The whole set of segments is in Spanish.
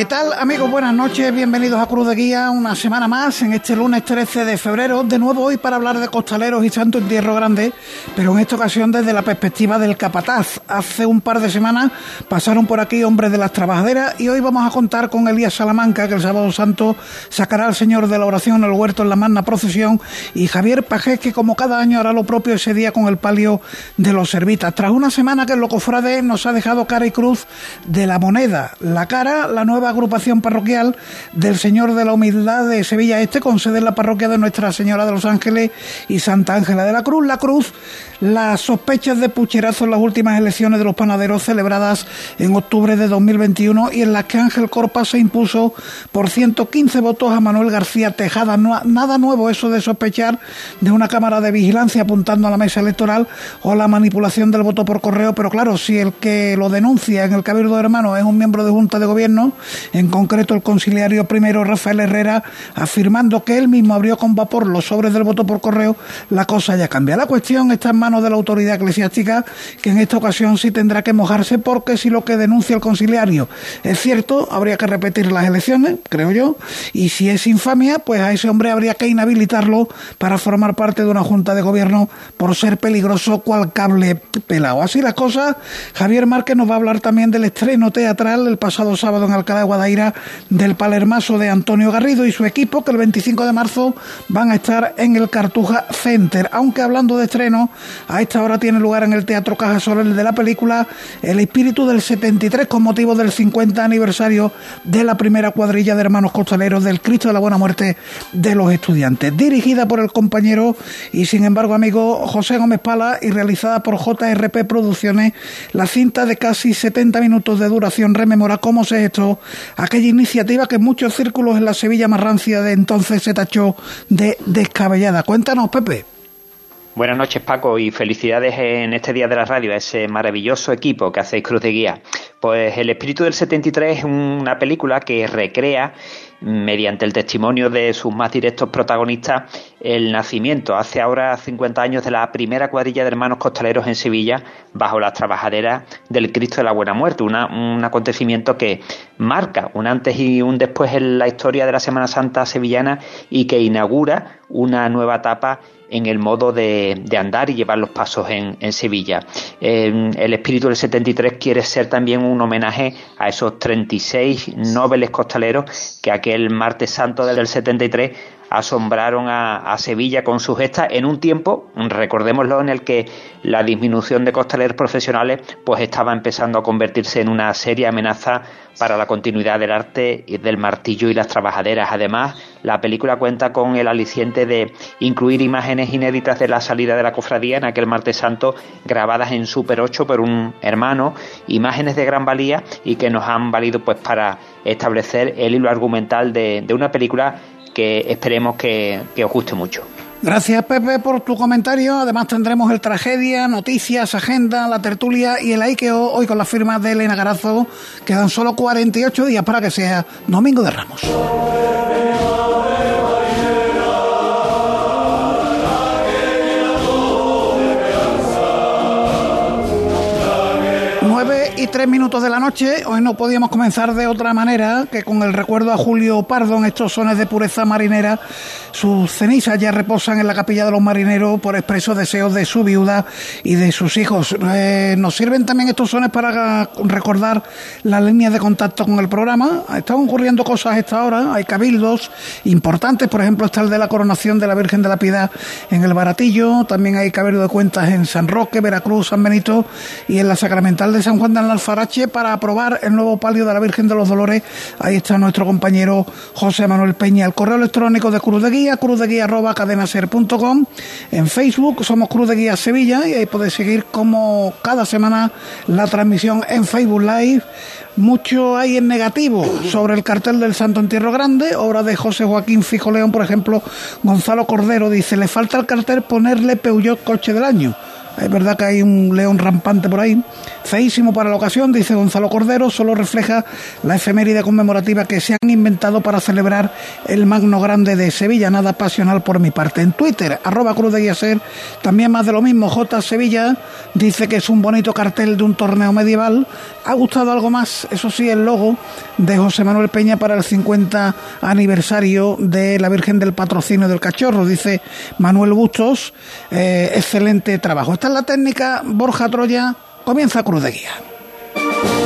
¿Qué tal amigos? Buenas noches, bienvenidos a Cruz de Guía, una semana más en este lunes 13 de febrero, de nuevo hoy para hablar de costaleros y Santo Entierro Grande, pero en esta ocasión desde la perspectiva del capataz. Hace un par de semanas pasaron por aquí hombres de las trabajaderas y hoy vamos a contar con Elías Salamanca, que el sábado santo sacará al Señor de la oración en el huerto en la magna procesión, y Javier Pajés, que como cada año hará lo propio ese día con el palio de los servitas. Tras una semana que el Locofrade nos ha dejado cara y cruz de la moneda, la cara, la nueva agrupación parroquial del Señor de la Humildad de Sevilla Este, con sede en la parroquia de Nuestra Señora de los Ángeles y Santa Ángela de la Cruz. La Cruz, las sospechas de pucherazo en las últimas elecciones de los panaderos celebradas en octubre de 2021 y en las que Ángel Corpa se impuso por 115 votos a Manuel García Tejada. No, nada nuevo eso de sospechar de una cámara de vigilancia apuntando a la mesa electoral o la manipulación del voto por correo, pero claro, si el que lo denuncia en el Cabildo de Hermanos es un miembro de Junta de Gobierno, en concreto el conciliario primero Rafael Herrera, afirmando que él mismo abrió con vapor los sobres del voto por correo, la cosa ya cambia. La cuestión está en de la autoridad eclesiástica, que en esta ocasión sí tendrá que mojarse, porque si lo que denuncia el conciliario es cierto, habría que repetir las elecciones, creo yo, y si es infamia, pues a ese hombre habría que inhabilitarlo para formar parte de una junta de gobierno por ser peligroso cual cable pelado. Así las cosas, Javier Márquez nos va a hablar también del estreno teatral el pasado sábado en Alcalá de Guadaira del Palermaso de Antonio Garrido y su equipo, que el 25 de marzo van a estar en el Cartuja Center. Aunque hablando de estreno, a esta hora tiene lugar en el Teatro Caja Soler de la película El Espíritu del 73 con motivo del 50 aniversario de la primera cuadrilla de hermanos costaleros del Cristo de la Buena Muerte de los Estudiantes, dirigida por el compañero y sin embargo amigo José Gómez Pala y realizada por JRP Producciones, la cinta de casi 70 minutos de duración rememora cómo se gestó aquella iniciativa que en muchos círculos en la Sevilla más rancia de entonces se tachó de descabellada. Cuéntanos, Pepe. Buenas noches, Paco, y felicidades en este día de la radio a ese maravilloso equipo que hacéis Cruz de Guía. Pues El Espíritu del 73 es una película que recrea, mediante el testimonio de sus más directos protagonistas, el nacimiento hace ahora 50 años de la primera cuadrilla de hermanos costaleros en Sevilla bajo las trabajaderas del Cristo de la Buena Muerte, un acontecimiento que marca un antes y un después en la historia de la Semana Santa sevillana y que inaugura una nueva etapa en el modo de, andar y llevar los pasos en, Sevilla. el espíritu del 73 quiere ser también un homenaje a esos 36 nobles costaleros que aquel martes santo del 73 asombraron a, Sevilla con su gesta en un tiempo, recordémoslo, en el que la disminución de costaleros profesionales pues estaba empezando a convertirse en una seria amenaza para la continuidad del arte del martillo y las trabajaderas. Además, la película cuenta con el aliciente de incluir imágenes inéditas de la salida de la cofradía en aquel martes santo grabadas en Super 8 por un hermano, imágenes de gran valía y que nos han valido pues para establecer el hilo argumental de, de una película que esperemos que, os guste mucho. Gracias Pepe por tu comentario. Además tendremos el tragedia, noticias, agenda, la tertulia y el Aikeo hoy con la firma de Elena Garazo. Quedan solo 48 días para que sea Domingo de Ramos. Y tres minutos de la noche. Hoy no podíamos comenzar de otra manera que con el recuerdo a Julio Pardo en estos sones de pureza marinera. Sus cenizas ya reposan en la capilla de los marineros por expresos deseos de su viuda y de sus hijos. Eh, nos sirven también estos sones para recordar las líneas de contacto con el programa. Están ocurriendo cosas a esta hora. Hay cabildos importantes, por ejemplo, está el de la coronación de la Virgen de la Piedad en el Baratillo. También hay cabildo de cuentas en San Roque, Veracruz, San Benito y en la Sacramental de San Juan de Alfarache para aprobar el nuevo palio de la Virgen de los Dolores. Ahí está nuestro compañero José Manuel Peña. El correo electrónico de Cruz de Guía, cruz de guía arroba cadenaser.com. En Facebook somos Cruz de Guía Sevilla y ahí podéis seguir como cada semana la transmisión en Facebook Live. Mucho hay en negativo sobre el cartel del Santo Entierro Grande, obra de José Joaquín Fijo León, por ejemplo, Gonzalo Cordero dice, le falta al cartel ponerle Peugeot coche del año Es verdad que hay un león rampante por ahí. Feísimo para la ocasión, dice Gonzalo Cordero, solo refleja la efeméride conmemorativa que se han inventado para celebrar el Magno Grande de Sevilla. Nada pasional por mi parte. En Twitter, arroba Cruz de Guiaser, también más de lo mismo. J. Sevilla dice que es un bonito cartel de un torneo medieval. Ha gustado algo más, eso sí, el logo de José Manuel Peña para el 50 aniversario de la Virgen del Patrocinio del Cachorro, dice Manuel Bustos. Eh, excelente trabajo. Esta es la técnica Borja Troya. Comienza Cruz de Guía.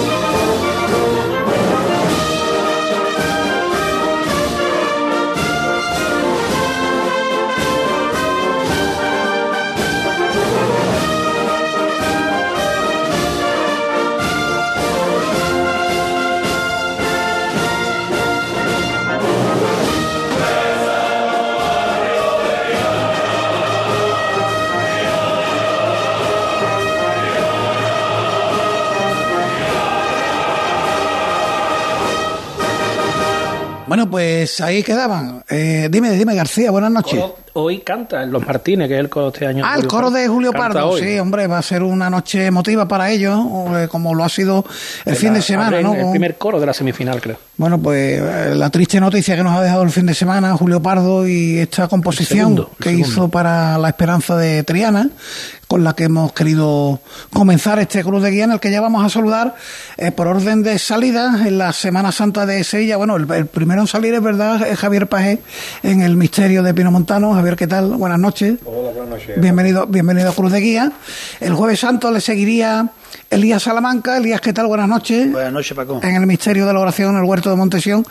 Bueno, pues ahí quedaban. Eh, dime, dime, García, buenas noches. hoy canta Los Martínez, que es el coro este año. Ah, el coro de Julio Pardo, sí, hombre, va a ser una noche emotiva para ellos, eh, como lo ha sido el fin de semana, ¿no? El primer coro de la semifinal, creo. Bueno, pues eh, la triste noticia que nos ha dejado el fin de semana Julio Pardo y esta composición que hizo para la esperanza de Triana, con la que hemos querido comenzar este Cruz de Guía, en el que ya vamos a saludar eh, por orden de salida en la Semana Santa de Sevilla. Bueno, el, primero en salir es verdad, es Javier Pajé en el Misterio de Pino Montano. Javier, ¿qué tal? Buenas noches. Hola, buenas noches. Bienvenido, bienvenido a Cruz de Guía. El Jueves Santo le seguiría Elías Salamanca. Elías, ¿qué tal? Buenas noches. Buenas noches, Paco. En el Misterio de la Oración, en el Huerto de Montesión.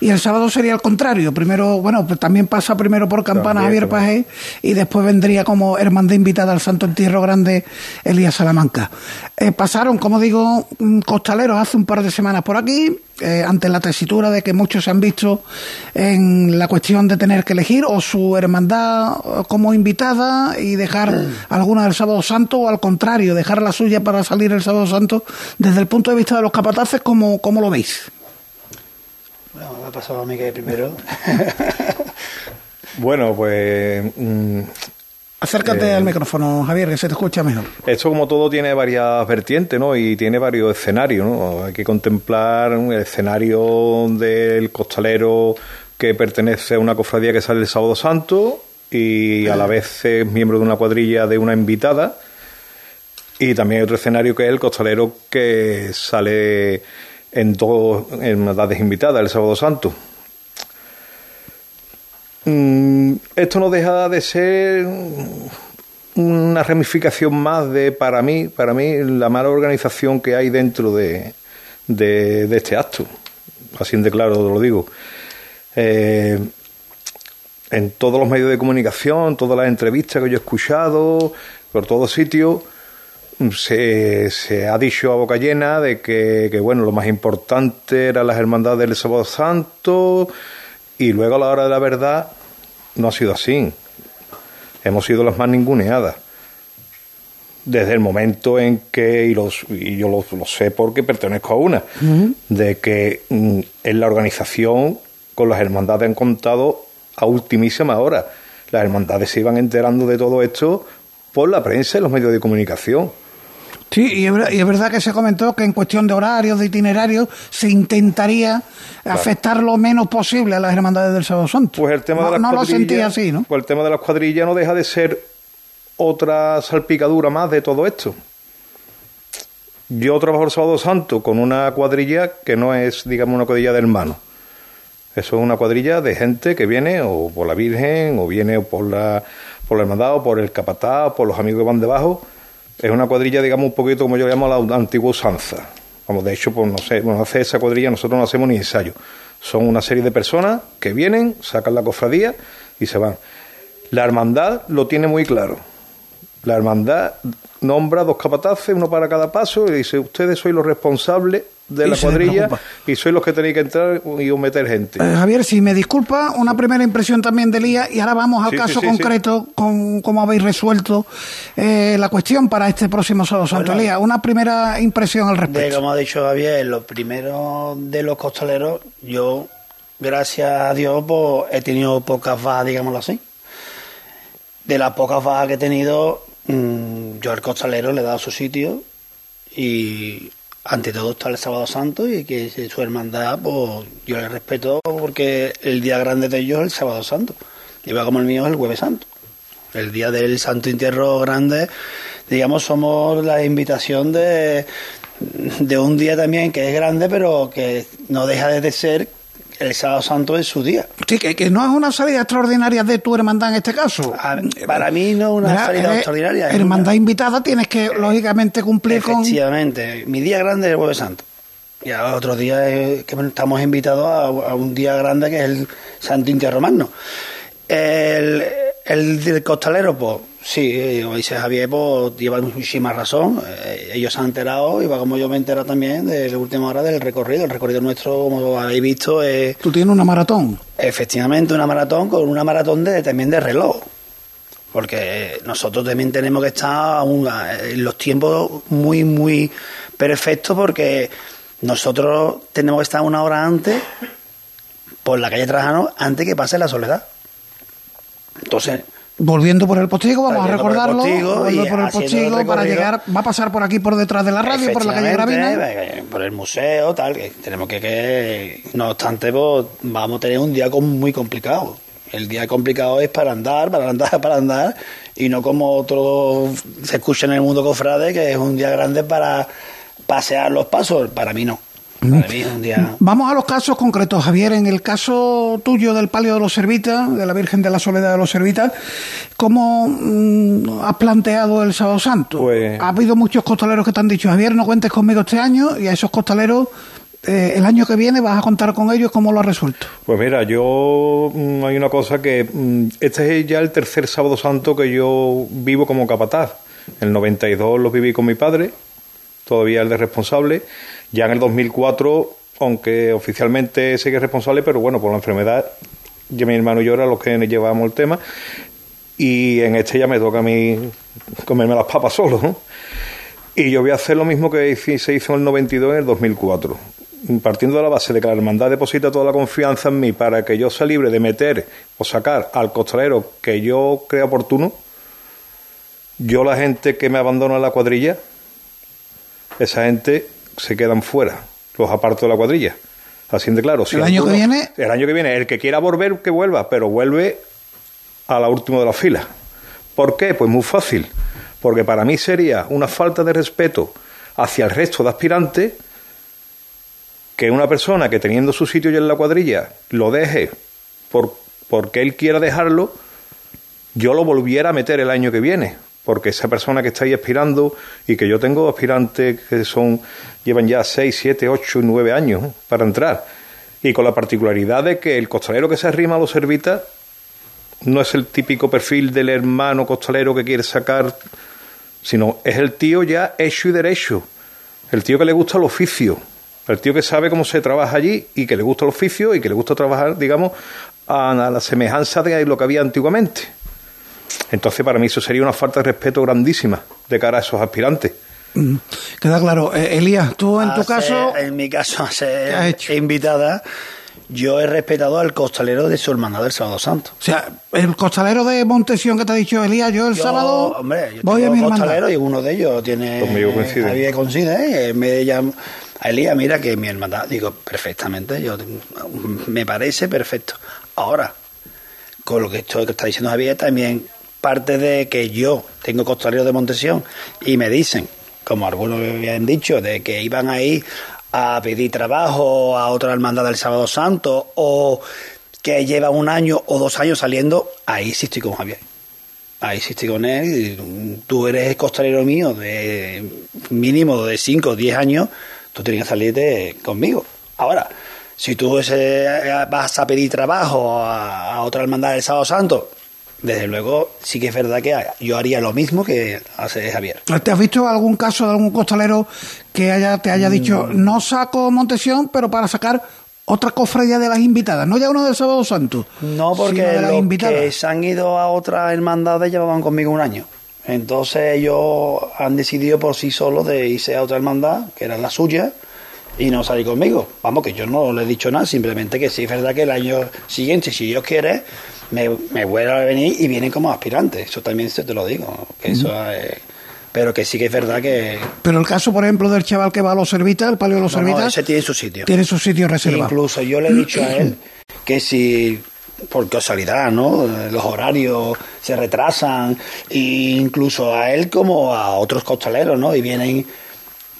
Y el sábado sería el contrario. Primero, bueno, pues también pasa primero por Campana Javier Pajé y después vendría como hermandad invitada al Santo Entierro Grande Elías Salamanca. Eh, pasaron, como digo, costaleros hace un par de semanas por aquí, eh, ante la tesitura de que muchos se han visto en la cuestión de tener que elegir o su hermandad como invitada y dejar alguna del Sábado Santo o al contrario, dejar la suya para salir el Sábado Santo. Desde el punto de vista de los capataces, ¿cómo, cómo lo veis? Bueno, me ha pasado a mí que primero. bueno, pues mm, Acércate al eh, micrófono, Javier, que se te escucha mejor. Esto, como todo, tiene varias vertientes, ¿no? Y tiene varios escenarios, ¿no? Hay que contemplar el escenario del costalero que pertenece a una cofradía que sale el Sábado Santo y a la vez es miembro de una cuadrilla de una invitada. Y también hay otro escenario que es el costalero que sale en dos hermandades invitadas el Sábado Santo. Mm, esto no deja de ser una ramificación más de, para mí, para mí, la mala organización que hay dentro de, de, este acto. Así de claro lo digo. Eh, en todos los medios de comunicación, todas las entrevistas que yo he escuchado, por todos sitios, se, se, ha dicho a boca llena de que, que, bueno, lo más importante eran las hermandades del Sábado Santo, y luego a la hora de la verdad no ha sido así. Hemos sido las más ninguneadas. Desde el momento en que, y, los, y yo lo, sé porque pertenezco a una, de que mm, en la organización con las hermandades han contado a ultimísima hora. Las hermandades se iban enterando de todo esto por la prensa y los medios de comunicación. Sí, y es, verdad que se comentó que en cuestión de horarios, de itinerarios, se intentaría afectar lo menos posible a las hermandades del Sábado Santo. Pues el tema no, de las lo sentía así, ¿no? Pues el tema de las cuadrillas no deja de ser otra salpicadura más de todo esto. Yo trabajo el Sábado Santo con una cuadrilla que no es, digamos, una cuadrilla de hermanos. Eso es una cuadrilla de gente que viene o por la Virgen, o viene por la, por la hermandad, o por el capataz, o por los amigos que van debajo es una cuadrilla, digamos, un poquito como yo llamo la antigua usanza. Vamos, de hecho, pues no sé, bueno, hace esa cuadrilla nosotros no hacemos ni ensayo. Son una serie de personas que vienen, sacan la cofradía y se van. La hermandad lo tiene muy claro. La hermandad nombra dos capataces, uno para cada paso, y dice, ustedes sois los responsables de la cuadrilla y sois los que tenéis que entrar y meter gente. Eh, Javier, si me disculpa, una primera impresión también de Lía y ahora vamos al caso concreto con cómo habéis resuelto eh, la cuestión para este próximo sábado Santo Elías. Una primera impresión al respecto. De, como ha dicho Javier, lo primero de los costaleros, yo, gracias a Dios, pues, he tenido pocas bajas, digámoslo así. De las pocas bajas que he tenido, mm, yo al costalero le he dado su sitio y ante todo está el sábado santo y que su hermandad, pues yo le respeto porque el día grande de ellos es el sábado santo. Igual como el mío es el jueves santo. El día del santo entierro grande, digamos, somos la invitación de, de un día también que es grande, pero que no deja de ser el sábado santo es su día. Sí, que, no es una salida extraordinaria de tu hermandad en este caso. para mí no es una salida extraordinaria. Hermandad invitada tienes que, lógicamente, cumplir con... Efectivamente. Mi día grande es el jueves santo. Y a otro día que estamos invitados a, un día grande que es el Santo Inti Romano. El, el costalero, pues Sí, como dice Javier, pues lleva muchísima razón. Eh, ellos se han enterado, y va como yo me he enterado también de la última hora del recorrido. El recorrido nuestro, como habéis visto, es. ¿Tú tienes una maratón? Efectivamente, una maratón con una maratón de, también de reloj. Porque nosotros también tenemos que estar en los tiempos muy, muy perfectos, porque nosotros tenemos que estar una hora antes por la calle Trajano antes que pase la soledad. Entonces Volviendo por el postigo, vamos a recordarlo. Volviendo por el postigo para llegar. Va a pasar por aquí, por detrás de la radio, por la calle Gravina. Eh, por el museo, tal. Que tenemos que, que. No obstante, pues, vamos a tener un día muy complicado. El día complicado es para andar, para andar, para andar. Y no como otro se escucha en el mundo cofrade, que es un día grande para pasear los pasos. Para mí no. Vamos a los casos concretos, Javier. En el caso tuyo del palio de los Servitas, de la Virgen de la Soledad de los Servitas, ¿cómo mm, has planteado el Sábado Santo? Pues- ha habido muchos costaleros que te han dicho, Javier, no cuentes conmigo este año, y a esos costaleros eh, el año que viene vas a contar con ellos, ¿cómo lo has resuelto? Pues mira, yo mm, hay una cosa que mm, este es ya el tercer sábado santo que yo vivo como capataz. El 92 lo viví con mi padre, todavía el de responsable, ya en el 2004, aunque oficialmente sé que es responsable, pero bueno, por la enfermedad, yo, mi hermano y yo era los que llevábamos el tema. Y en este ya me toca a mí comerme las papas solo. Y yo voy a hacer lo mismo que se hizo en el 92 en el 2004. Partiendo de la base de que la hermandad deposita toda la confianza en mí para que yo sea libre de meter o sacar al costalero que yo crea oportuno, yo la gente que me abandona en la cuadrilla, esa gente se quedan fuera, los aparto de la cuadrilla. Así de claro. ¿El año que viene? El año que viene. El que quiera volver, que vuelva, pero vuelve a la última de la fila. ¿Por qué? Pues muy fácil. Porque para mí sería una falta de respeto hacia el resto de aspirantes que una persona que teniendo su sitio ya en la cuadrilla lo deje por, porque él quiera dejarlo, yo lo volviera a meter el año que viene porque esa persona que está ahí aspirando y que yo tengo aspirantes que son llevan ya 6, 7, 8 y 9 años para entrar. Y con la particularidad de que el costalero que se arrima a los servitas no es el típico perfil del hermano costalero que quiere sacar, sino es el tío ya hecho y derecho, el tío que le gusta el oficio, el tío que sabe cómo se trabaja allí y que le gusta el oficio y que le gusta trabajar, digamos, a la semejanza de lo que había antiguamente. Entonces, para mí eso sería una falta de respeto grandísima de cara a esos aspirantes. Mm, queda claro. Eh, Elías, tú en tu caso... En mi caso, a ser invitada, yo he respetado al costalero de su hermandad del Sábado Santo. O sea, el costalero de Montesión que te ha dicho Elías, yo el sábado hombre, yo voy a mi costalero y uno de ellos tiene... Conmigo coincide. coincide, me llama a Elías, mira que mi hermandad, digo, perfectamente, yo me parece perfecto. Ahora, con lo que, esto que está diciendo Javier, también parte de que yo tengo costalero de Montesión y me dicen, como algunos me habían dicho, de que iban a ir a pedir trabajo a otra hermandad del Sábado Santo o que lleva un año o dos años saliendo, ahí sí estoy con Javier. Ahí sí estoy con él. Y tú eres costalero mío de mínimo de 5 o 10 años, tú tienes que salirte conmigo. Ahora, si tú vas a pedir trabajo a otra hermandad del Sábado Santo, desde luego sí que es verdad que yo haría lo mismo que hace Javier. ¿Te has visto algún caso de algún costalero que haya, te haya dicho, mm. no saco Montesión, pero para sacar otra cofradía de las invitadas, no ya uno del Sábado Santo? No, porque los que se han ido a otras hermandades llevaban conmigo un año. Entonces ellos han decidido por sí solos de irse a otra hermandad, que era la suya, y no salir conmigo. Vamos, que yo no le he dicho nada, simplemente que sí es verdad que el año siguiente, si Dios quiere, me, me vuelve a venir y vienen como aspirantes. Eso también se te lo digo. Que eso pero que sí que es verdad que... Pero el caso, por ejemplo, del chaval que va a los Servitas, el palio de los Servitas... ese tiene su sitio. Tiene su sitio reservado. Incluso yo le he dicho a él que si por casualidad, ¿no? Los horarios se retrasan, e incluso a él como a otros costaleros, ¿no? Y vienen,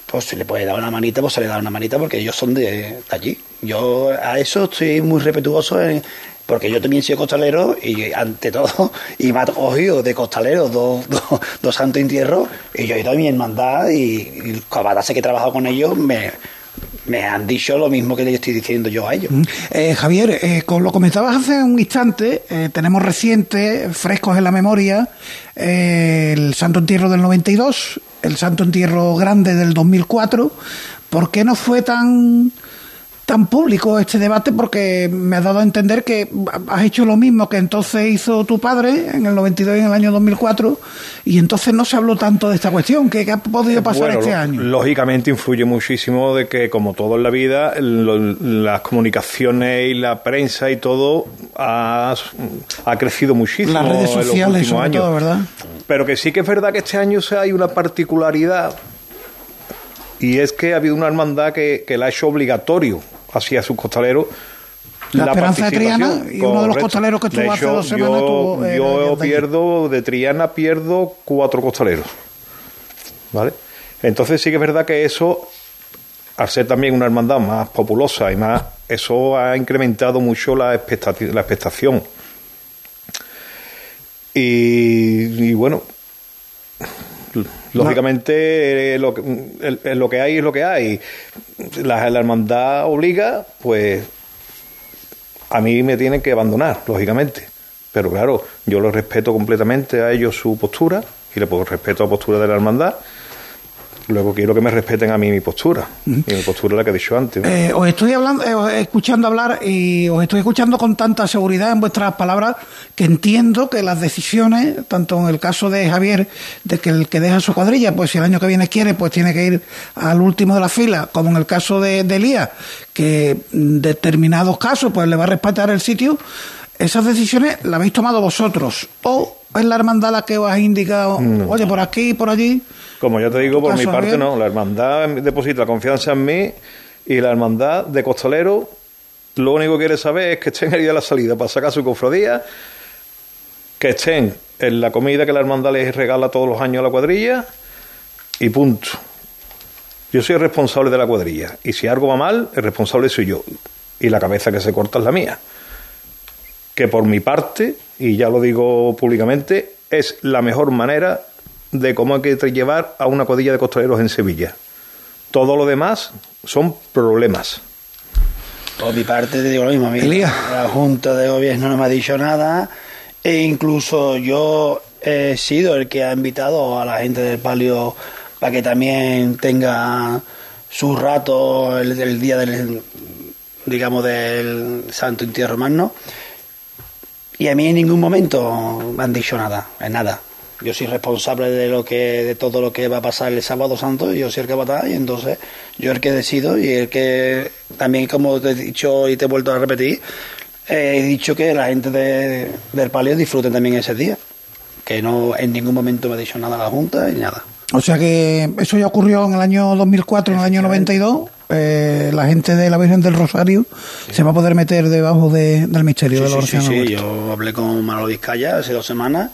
pues si le puede dar una manita, pues se le da una manita porque ellos son de, allí. Yo a eso estoy muy respetuoso porque yo también soy costalero y ante todo, y me ha de costalero dos, dos, santos entierros, y yo he ido a mi hermandad y, y que he trabajado con ellos me, me han dicho lo mismo que le estoy diciendo yo a ellos. Mm. Eh, Javier, eh, lo comentabas hace un instante, eh, tenemos recientes, frescos en la memoria, eh, el Santo Entierro del 92, el Santo Entierro Grande del 2004. ¿Por qué no fue tan tan público este debate porque me ha dado a entender que has hecho lo mismo que entonces hizo tu padre en el 92 y en el año 2004 y entonces no se habló tanto de esta cuestión. ¿Qué, ha podido pasar este año? Lógicamente influye muchísimo de que, como todo en la vida, las comunicaciones y la prensa y todo ha, crecido muchísimo. Las redes sociales, en los ¿verdad? Pero que sí que es verdad que este año hay una particularidad y es que ha habido una hermandad que, que la ha hecho obligatorio hacia sus costaleros la, Esperanza de Triana y uno de los costaleros que estuvo hace dos semanas yo, eh, yo pierdo de Triana pierdo cuatro costaleros vale entonces sí que es verdad que eso al ser también una hermandad más populosa y más eso ha incrementado mucho la expectación, la expectación. Y, bueno lógicamente eh, lo, que, lo que hay es lo que hay la, hermandad obliga, pues a mí me tienen que abandonar, lógicamente. Pero claro, yo lo respeto completamente a ellos su postura y le puedo respeto a la postura de la hermandad Luego quiero que me respeten a mí mi postura. Y mi postura es la que he dicho antes. Eh, os estoy hablando, eh, escuchando hablar y os estoy escuchando con tanta seguridad en vuestras palabras que entiendo que las decisiones, tanto en el caso de Javier, de que el que deja su cuadrilla, pues si el año que viene quiere, pues tiene que ir al último de la fila, como en el caso de, de Elías, que en determinados casos pues le va a respetar el sitio, esas decisiones las habéis tomado vosotros. O es la hermandad la que os ha indicado, oye, por aquí, por allí. Como ya te digo, por mi parte no. La hermandad deposita confianza en mí y la hermandad de costalero lo único que quiere saber es que estén ahí a la salida para sacar su cofradía, que estén en la comida que la hermandad les regala todos los años a la cuadrilla y punto. Yo soy el responsable de la cuadrilla y si algo va mal, el responsable soy yo y la cabeza que se corta es la mía. Que por mi parte, y ya lo digo públicamente, es la mejor manera de cómo hay que llevar a una cuadrilla de costaleros en Sevilla. Todo lo demás son problemas. Por mi parte te digo lo mismo, la Junta de Gobierno no me ha dicho nada e incluso yo he sido el que ha invitado a la gente del palio para que también tenga su rato el, día del digamos del Santo Entierro Magno y a mí en ningún momento me han dicho nada, en nada. Yo soy responsable de lo que de todo lo que va a pasar el sábado santo yo soy el que va a estar y entonces yo el que decido y el que también como te he dicho y te he vuelto a repetir he dicho que la gente del palio disfruten también ese día que no en ningún momento me ha dicho nada la junta y nada. O sea que eso ya ocurrió en el año 2004 en el año 92 eh, la gente de la Virgen del Rosario se va a poder meter debajo del misterio de la sí, sí, sí, yo hablé con Manolo Vizcaya hace dos semanas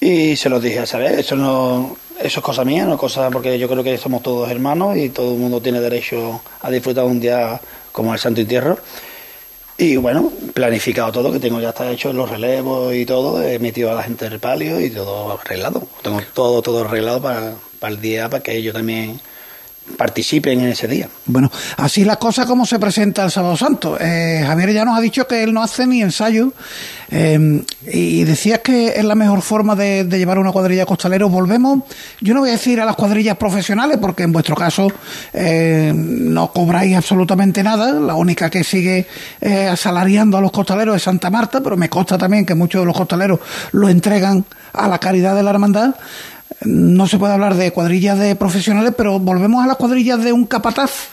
y se los dije, ¿sabes? Eso no eso es cosa mía, no es cosa porque yo creo que somos todos hermanos y todo el mundo tiene derecho a disfrutar un día como el Santo Entierro. Y bueno, planificado todo, que tengo ya está hecho los relevos y todo, he metido a la gente del palio y todo arreglado. Tengo todo, todo arreglado para, para el día, para que ellos también participen en ese día. Bueno, así la cosa como se presenta el Sábado Santo. Eh, Javier ya nos ha dicho que él no hace ni ensayo eh, y decías que es la mejor forma de, llevar una cuadrilla costalero. Volvemos, yo no voy a decir a las cuadrillas profesionales porque en vuestro caso eh, no cobráis absolutamente nada. La única que sigue asalariando a los costaleros es Santa Marta, pero me consta también que muchos de los costaleros lo entregan a la caridad de la hermandad no se puede hablar de cuadrillas de profesionales, pero volvemos a las cuadrillas de un capataz.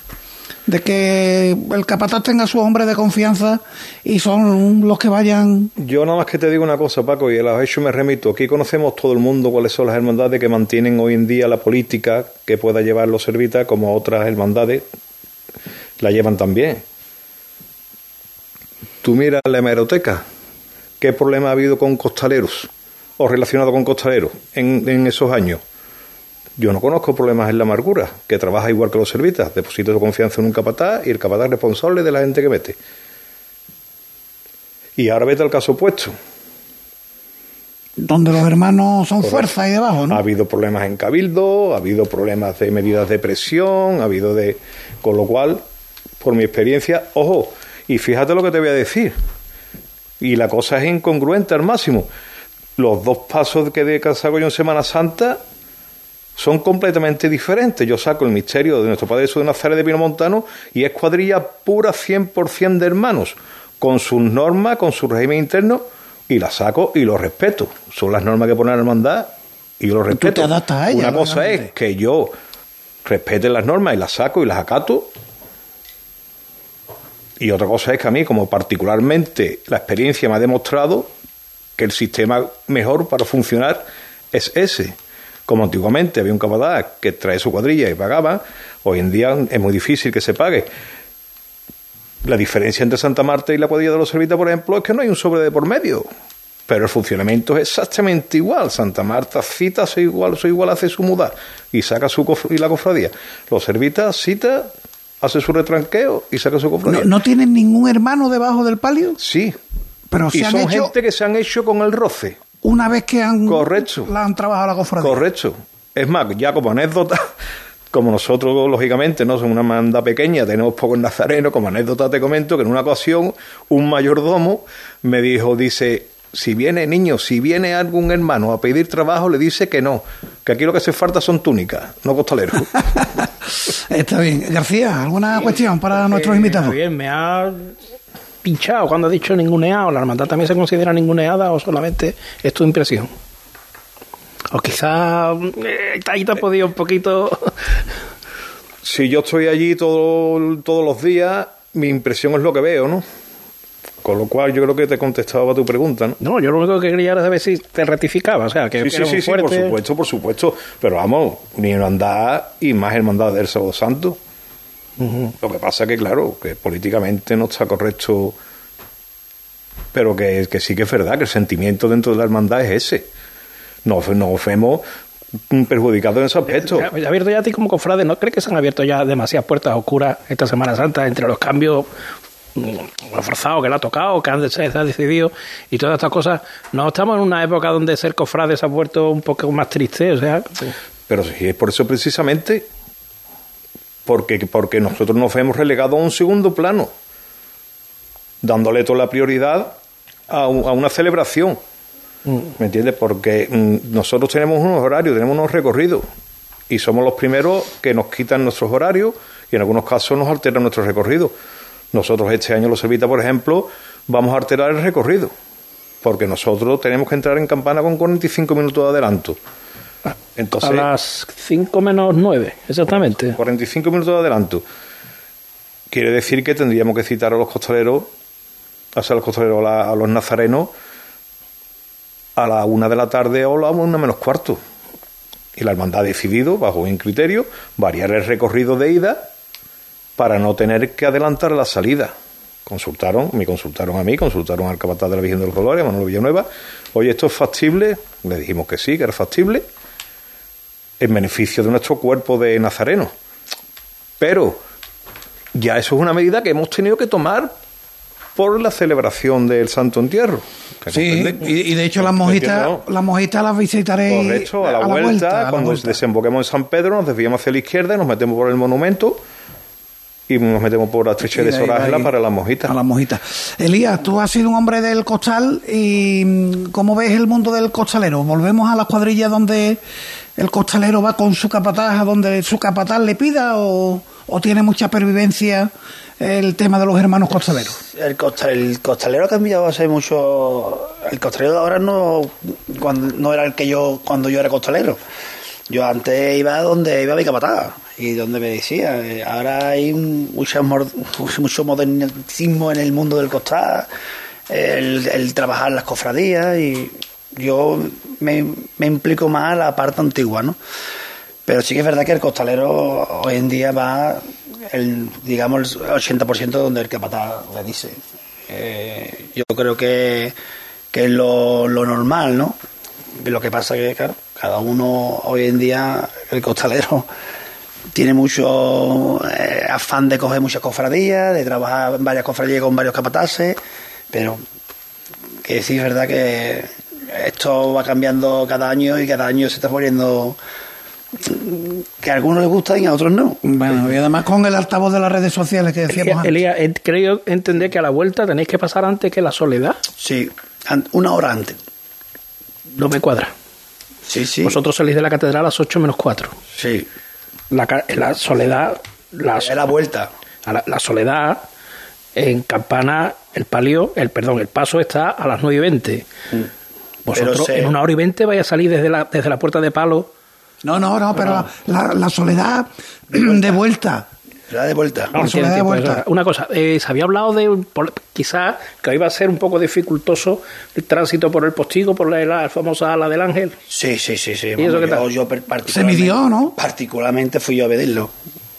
de que el capataz tenga su hombre de confianza y son los que vayan. Yo nada más que te digo una cosa, Paco, y a los hechos me remito. Aquí conocemos todo el mundo cuáles son las hermandades que mantienen hoy en día la política que pueda llevar los servitas, como otras hermandades la llevan también. Tú miras la hemeroteca, ¿qué problema ha habido con costaleros o relacionado con costaleros en, en esos años? Yo no conozco problemas en la amargura, que trabaja igual que los servitas, deposita tu confianza en un capataz y el capataz es responsable de la gente que mete. Y ahora vete al caso opuesto. Donde los hermanos son fuerza ahí debajo, ¿no? Ha habido problemas en Cabildo, ha habido problemas de medidas de presión, ha habido de. Con lo cual, por mi experiencia, ojo, y fíjate lo que te voy a decir. Y la cosa es incongruente al máximo. Los dos pasos que de saco yo en Semana Santa son completamente diferentes. Yo saco el misterio de nuestro Padre Jesús de Nazaret de Pino Montano y es cuadrilla pura 100% de hermanos, con sus normas, con su régimen interno, y la saco y lo respeto. Son las normas que pone la hermandad y yo lo respeto. Una cosa es que yo respete las normas y las saco y las acato. Y otra cosa es que a mí, como particularmente la experiencia me ha demostrado que el sistema mejor para funcionar es ese como antiguamente había un capataz que trae su cuadrilla y pagaba, hoy en día es muy difícil que se pague. La diferencia entre Santa Marta y la cuadrilla de los Servitas, por ejemplo, es que no hay un sobre de por medio. Pero el funcionamiento es exactamente igual. Santa Marta cita, soy igual, soy igual, hace su muda y saca su y la cofradía. Los Servitas cita, hace su retranqueo y saca su cofradía. ¿No, tienen ningún hermano debajo del palio? Sí. Pero y son gente que se han hecho con el roce una vez que han, Correcto. la han trabajado la cofradía. Correcto. Es más, ya como anécdota, como nosotros, lógicamente, no somos una manda pequeña, tenemos pocos nazarenos, como anécdota te comento que en una ocasión un mayordomo me dijo, dice, si viene niño, si viene algún hermano a pedir trabajo, le dice que no, que aquí lo que hace falta son túnicas, no costaleros. Está bien. García, ¿alguna cuestión para nuestros invitados? Bien, me ha pinchado cuando ha dicho ninguneado. ¿La hermandad también se considera ninguneada o solamente es tu impresión? O quizá eh, ahí te ha podido un poquito... si yo estoy allí todo, todos los días, mi impresión es lo que veo, ¿no? Con lo cual yo creo que te contestaba a tu pregunta, ¿no? No, yo lo único que quería era saber si te rectificaba, o sea, que, sí, sí, sí, por supuesto, por supuesto, pero vamos, ni hermandad y más hermandad del Sábado Santo. Lo que pasa que, claro, que políticamente no está correcto, pero que, que, sí que es verdad que el sentimiento dentro de la hermandad es ese. Nos, nos vemos perjudicados en ese aspecto. Ha abierto ya a ti como cofrade, ¿no crees que se han abierto ya demasiadas puertas oscuras esta Semana Santa entre los cambios mm, forzados que le ha tocado, que se ha decidido y todas estas cosas? No estamos en una época donde ser cofrade se ha vuelto un poco más triste, o sea... Pero sí, es por eso precisamente porque, porque nosotros nos hemos relegado a un segundo plano, dándole toda la prioridad a, a una celebración. Mm. ¿Me entiendes? Porque mm, nosotros tenemos unos horarios, tenemos unos recorridos y somos los primeros que nos quitan nuestros horarios y en algunos casos nos alteran nuestros recorridos. Nosotros este año, los Servita, por ejemplo, vamos a alterar el recorrido porque nosotros tenemos que entrar en campana con 45 minutos de adelanto. Entonces, a las 5 menos 9, exactamente. 45 minutos de adelanto. Quiere decir que tendríamos que citar a los costaleros, a los costaleros, a, los nazarenos, a la una de la tarde o a la una menos cuarto. Y la hermandad ha decidido, bajo un criterio, variar el recorrido de ida para no tener que adelantar la salida. Consultaron, me consultaron a mí, consultaron al capataz de la Virgen de los Dolores, Manuel Villanueva. Oye, ¿esto es factible? Le dijimos que sí, que era factible en beneficio de nuestro cuerpo de nazareno. Pero ya eso es una medida que hemos tenido que tomar por la celebración del Santo Entierro. Sí, y, de hecho las mojitas, las mojitas las visitaré Correcto, a la, vuelta, cuando desemboquemos en San Pedro, nos desviamos hacia la izquierda y nos metemos por el monumento y nos metemos por la estrecha de Sorángela para las mojitas. A las mojitas. Elías, tú has sido un hombre del costal y mm, ¿cómo ves el mundo del costalero? Volvemos a las cuadrillas donde el costalero va con su capataz a donde su capataz le pida o, tiene mucha pervivencia el tema de los hermanos costaleros? El, el costalero ha cambiado hace mucho. El costalero de ahora no, cuando, no era el que yo cuando yo era costalero. Yo antes iba donde iba mi capataz y donde me decía, eh, ahora hay mucho, modernismo en el mundo del costal, el, trabajar las cofradías y yo me, me implico más a la parte antigua, ¿no? Pero sí que es verdad que el costalero hoy en día va, el, digamos, el 80% donde el capataz le dice. Eh, yo creo que, que es lo, lo normal, ¿no? Lo que pasa que, claro, cada uno hoy en día, el costalero tiene mucho eh, afán de coger muchas cofradías, de trabajar en varias cofradías con varios capataces, pero que sí es verdad que esto va cambiando cada año y cada año se está poniendo que a algunos les gusta y a otros no. Bueno, y además con el altavoz de las redes sociales que decíamos Elías, creo entender que a la vuelta tenéis que pasar antes que la soledad. Sí, una hora antes. No me cuadra. Sí, sí. Vosotros salís de la catedral a las 8 menos 4. Sí. La, la soledad... La, es la vuelta. La, soledad en Campana, el palio, el perdón, el paso está a las 9 y 20. Mm. Vosotros en una hora y 20 vais a salir desde la, desde la puerta de palo no, no, no, pero la, soledad de vuelta. La de vuelta. No, soledad de pues, vuelta. una cosa, eh, se había hablado de quizás que iba a ser un poco dificultoso el tránsito por el postigo, por la, famosa ala del ángel. Sí, sí, sí, sí. ¿Y eso qué tal? se midió, ¿no? Particularmente fui yo a pedirlo.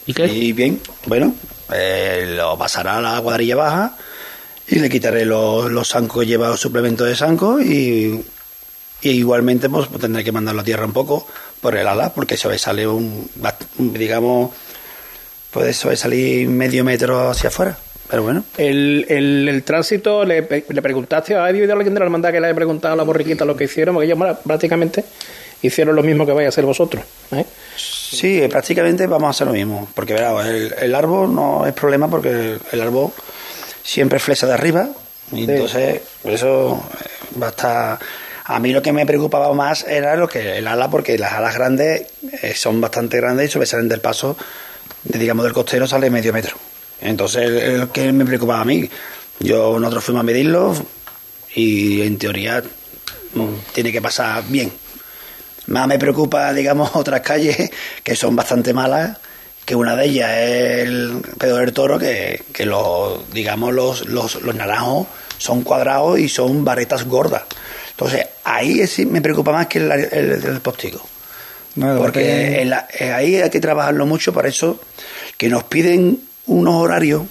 ¿Y qué? Y bien, bueno, eh, lo pasará a la cuadrilla baja y le quitaré los, los zancos que lleva suplemento de zanco y, y igualmente pues, tendré que mandarlo a tierra un poco por el ala, porque eso sale un, digamos, puede salir medio metro hacia afuera. Pero bueno. El, el, tránsito, le, le, preguntaste a alguien de alguien de la hermandad que le haya preguntado a la borriquita lo que hicieron, porque ellos prácticamente hicieron lo mismo que vais a hacer vosotros. ¿eh? Sí, prácticamente vamos a hacer lo mismo, porque verá, el, el, árbol no es problema porque el árbol siempre flecha de arriba, y entonces por eso va a estar a mí lo que me preocupaba más era lo que el ala, porque las alas grandes eh, son bastante grandes y sobresalen del paso, digamos, del costero sale medio metro. Entonces, lo que me preocupaba a mí, yo nosotros fuimos a medirlo y en teoría mm, tiene que pasar bien. Más me preocupa, digamos, otras calles que son bastante malas, que una de ellas es el Pedro del Toro, que, que los, digamos, los, los, los naranjos son cuadrados y son varetas gordas. Entonces, ahí sí me preocupa más que el, el, postigo. porque eh, ahí hay que trabajarlo mucho, por eso que nos piden unos horarios.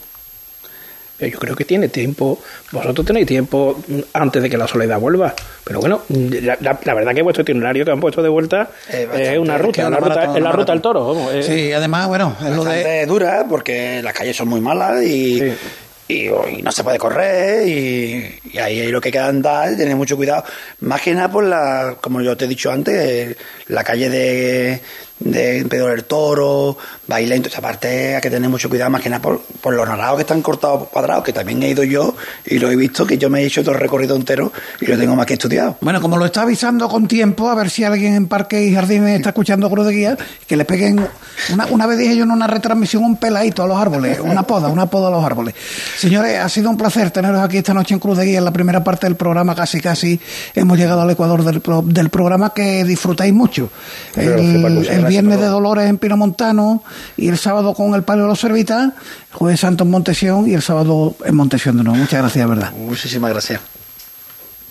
Yo creo que tiene tiempo, vosotros tenéis tiempo antes de que la soledad vuelva. Pero bueno, la, verdad que vuestro itinerario que han puesto de vuelta es una ruta, una ruta, es la ruta del toro. Sí, además, bueno, es lo de... dura porque las calles son muy malas y, y, no se puede correr y, y ahí lo que queda andar tener mucho cuidado. Más que nada por la como yo te he dicho antes la calle de de Pedro del Toro, baile, entonces aparte hay que tener mucho cuidado más que nada por, por los naranjos que están cortados cuadrados, que también he ido yo y lo he visto, que yo me he hecho todo el recorrido entero y lo tengo más que estudiado. Bueno, como lo está avisando con tiempo, a ver si alguien en Parque y Jardines está escuchando Cruz de Guía, que le peguen, una, una vez dije yo en una retransmisión un peladito a los árboles, una poda, una poda a los árboles. Señores, ha sido un placer teneros aquí esta noche en Cruz de Guía, en la primera parte del programa, casi casi hemos llegado al ecuador del, del programa que disfrutáis mucho. el, viernes de Dolores en Pinomontano y el sábado con el Palio de los Servitas, jueves santo en Montesión y el sábado en Montesión de nuevo. Muchas gracias, verdad. Muchísimas gracias.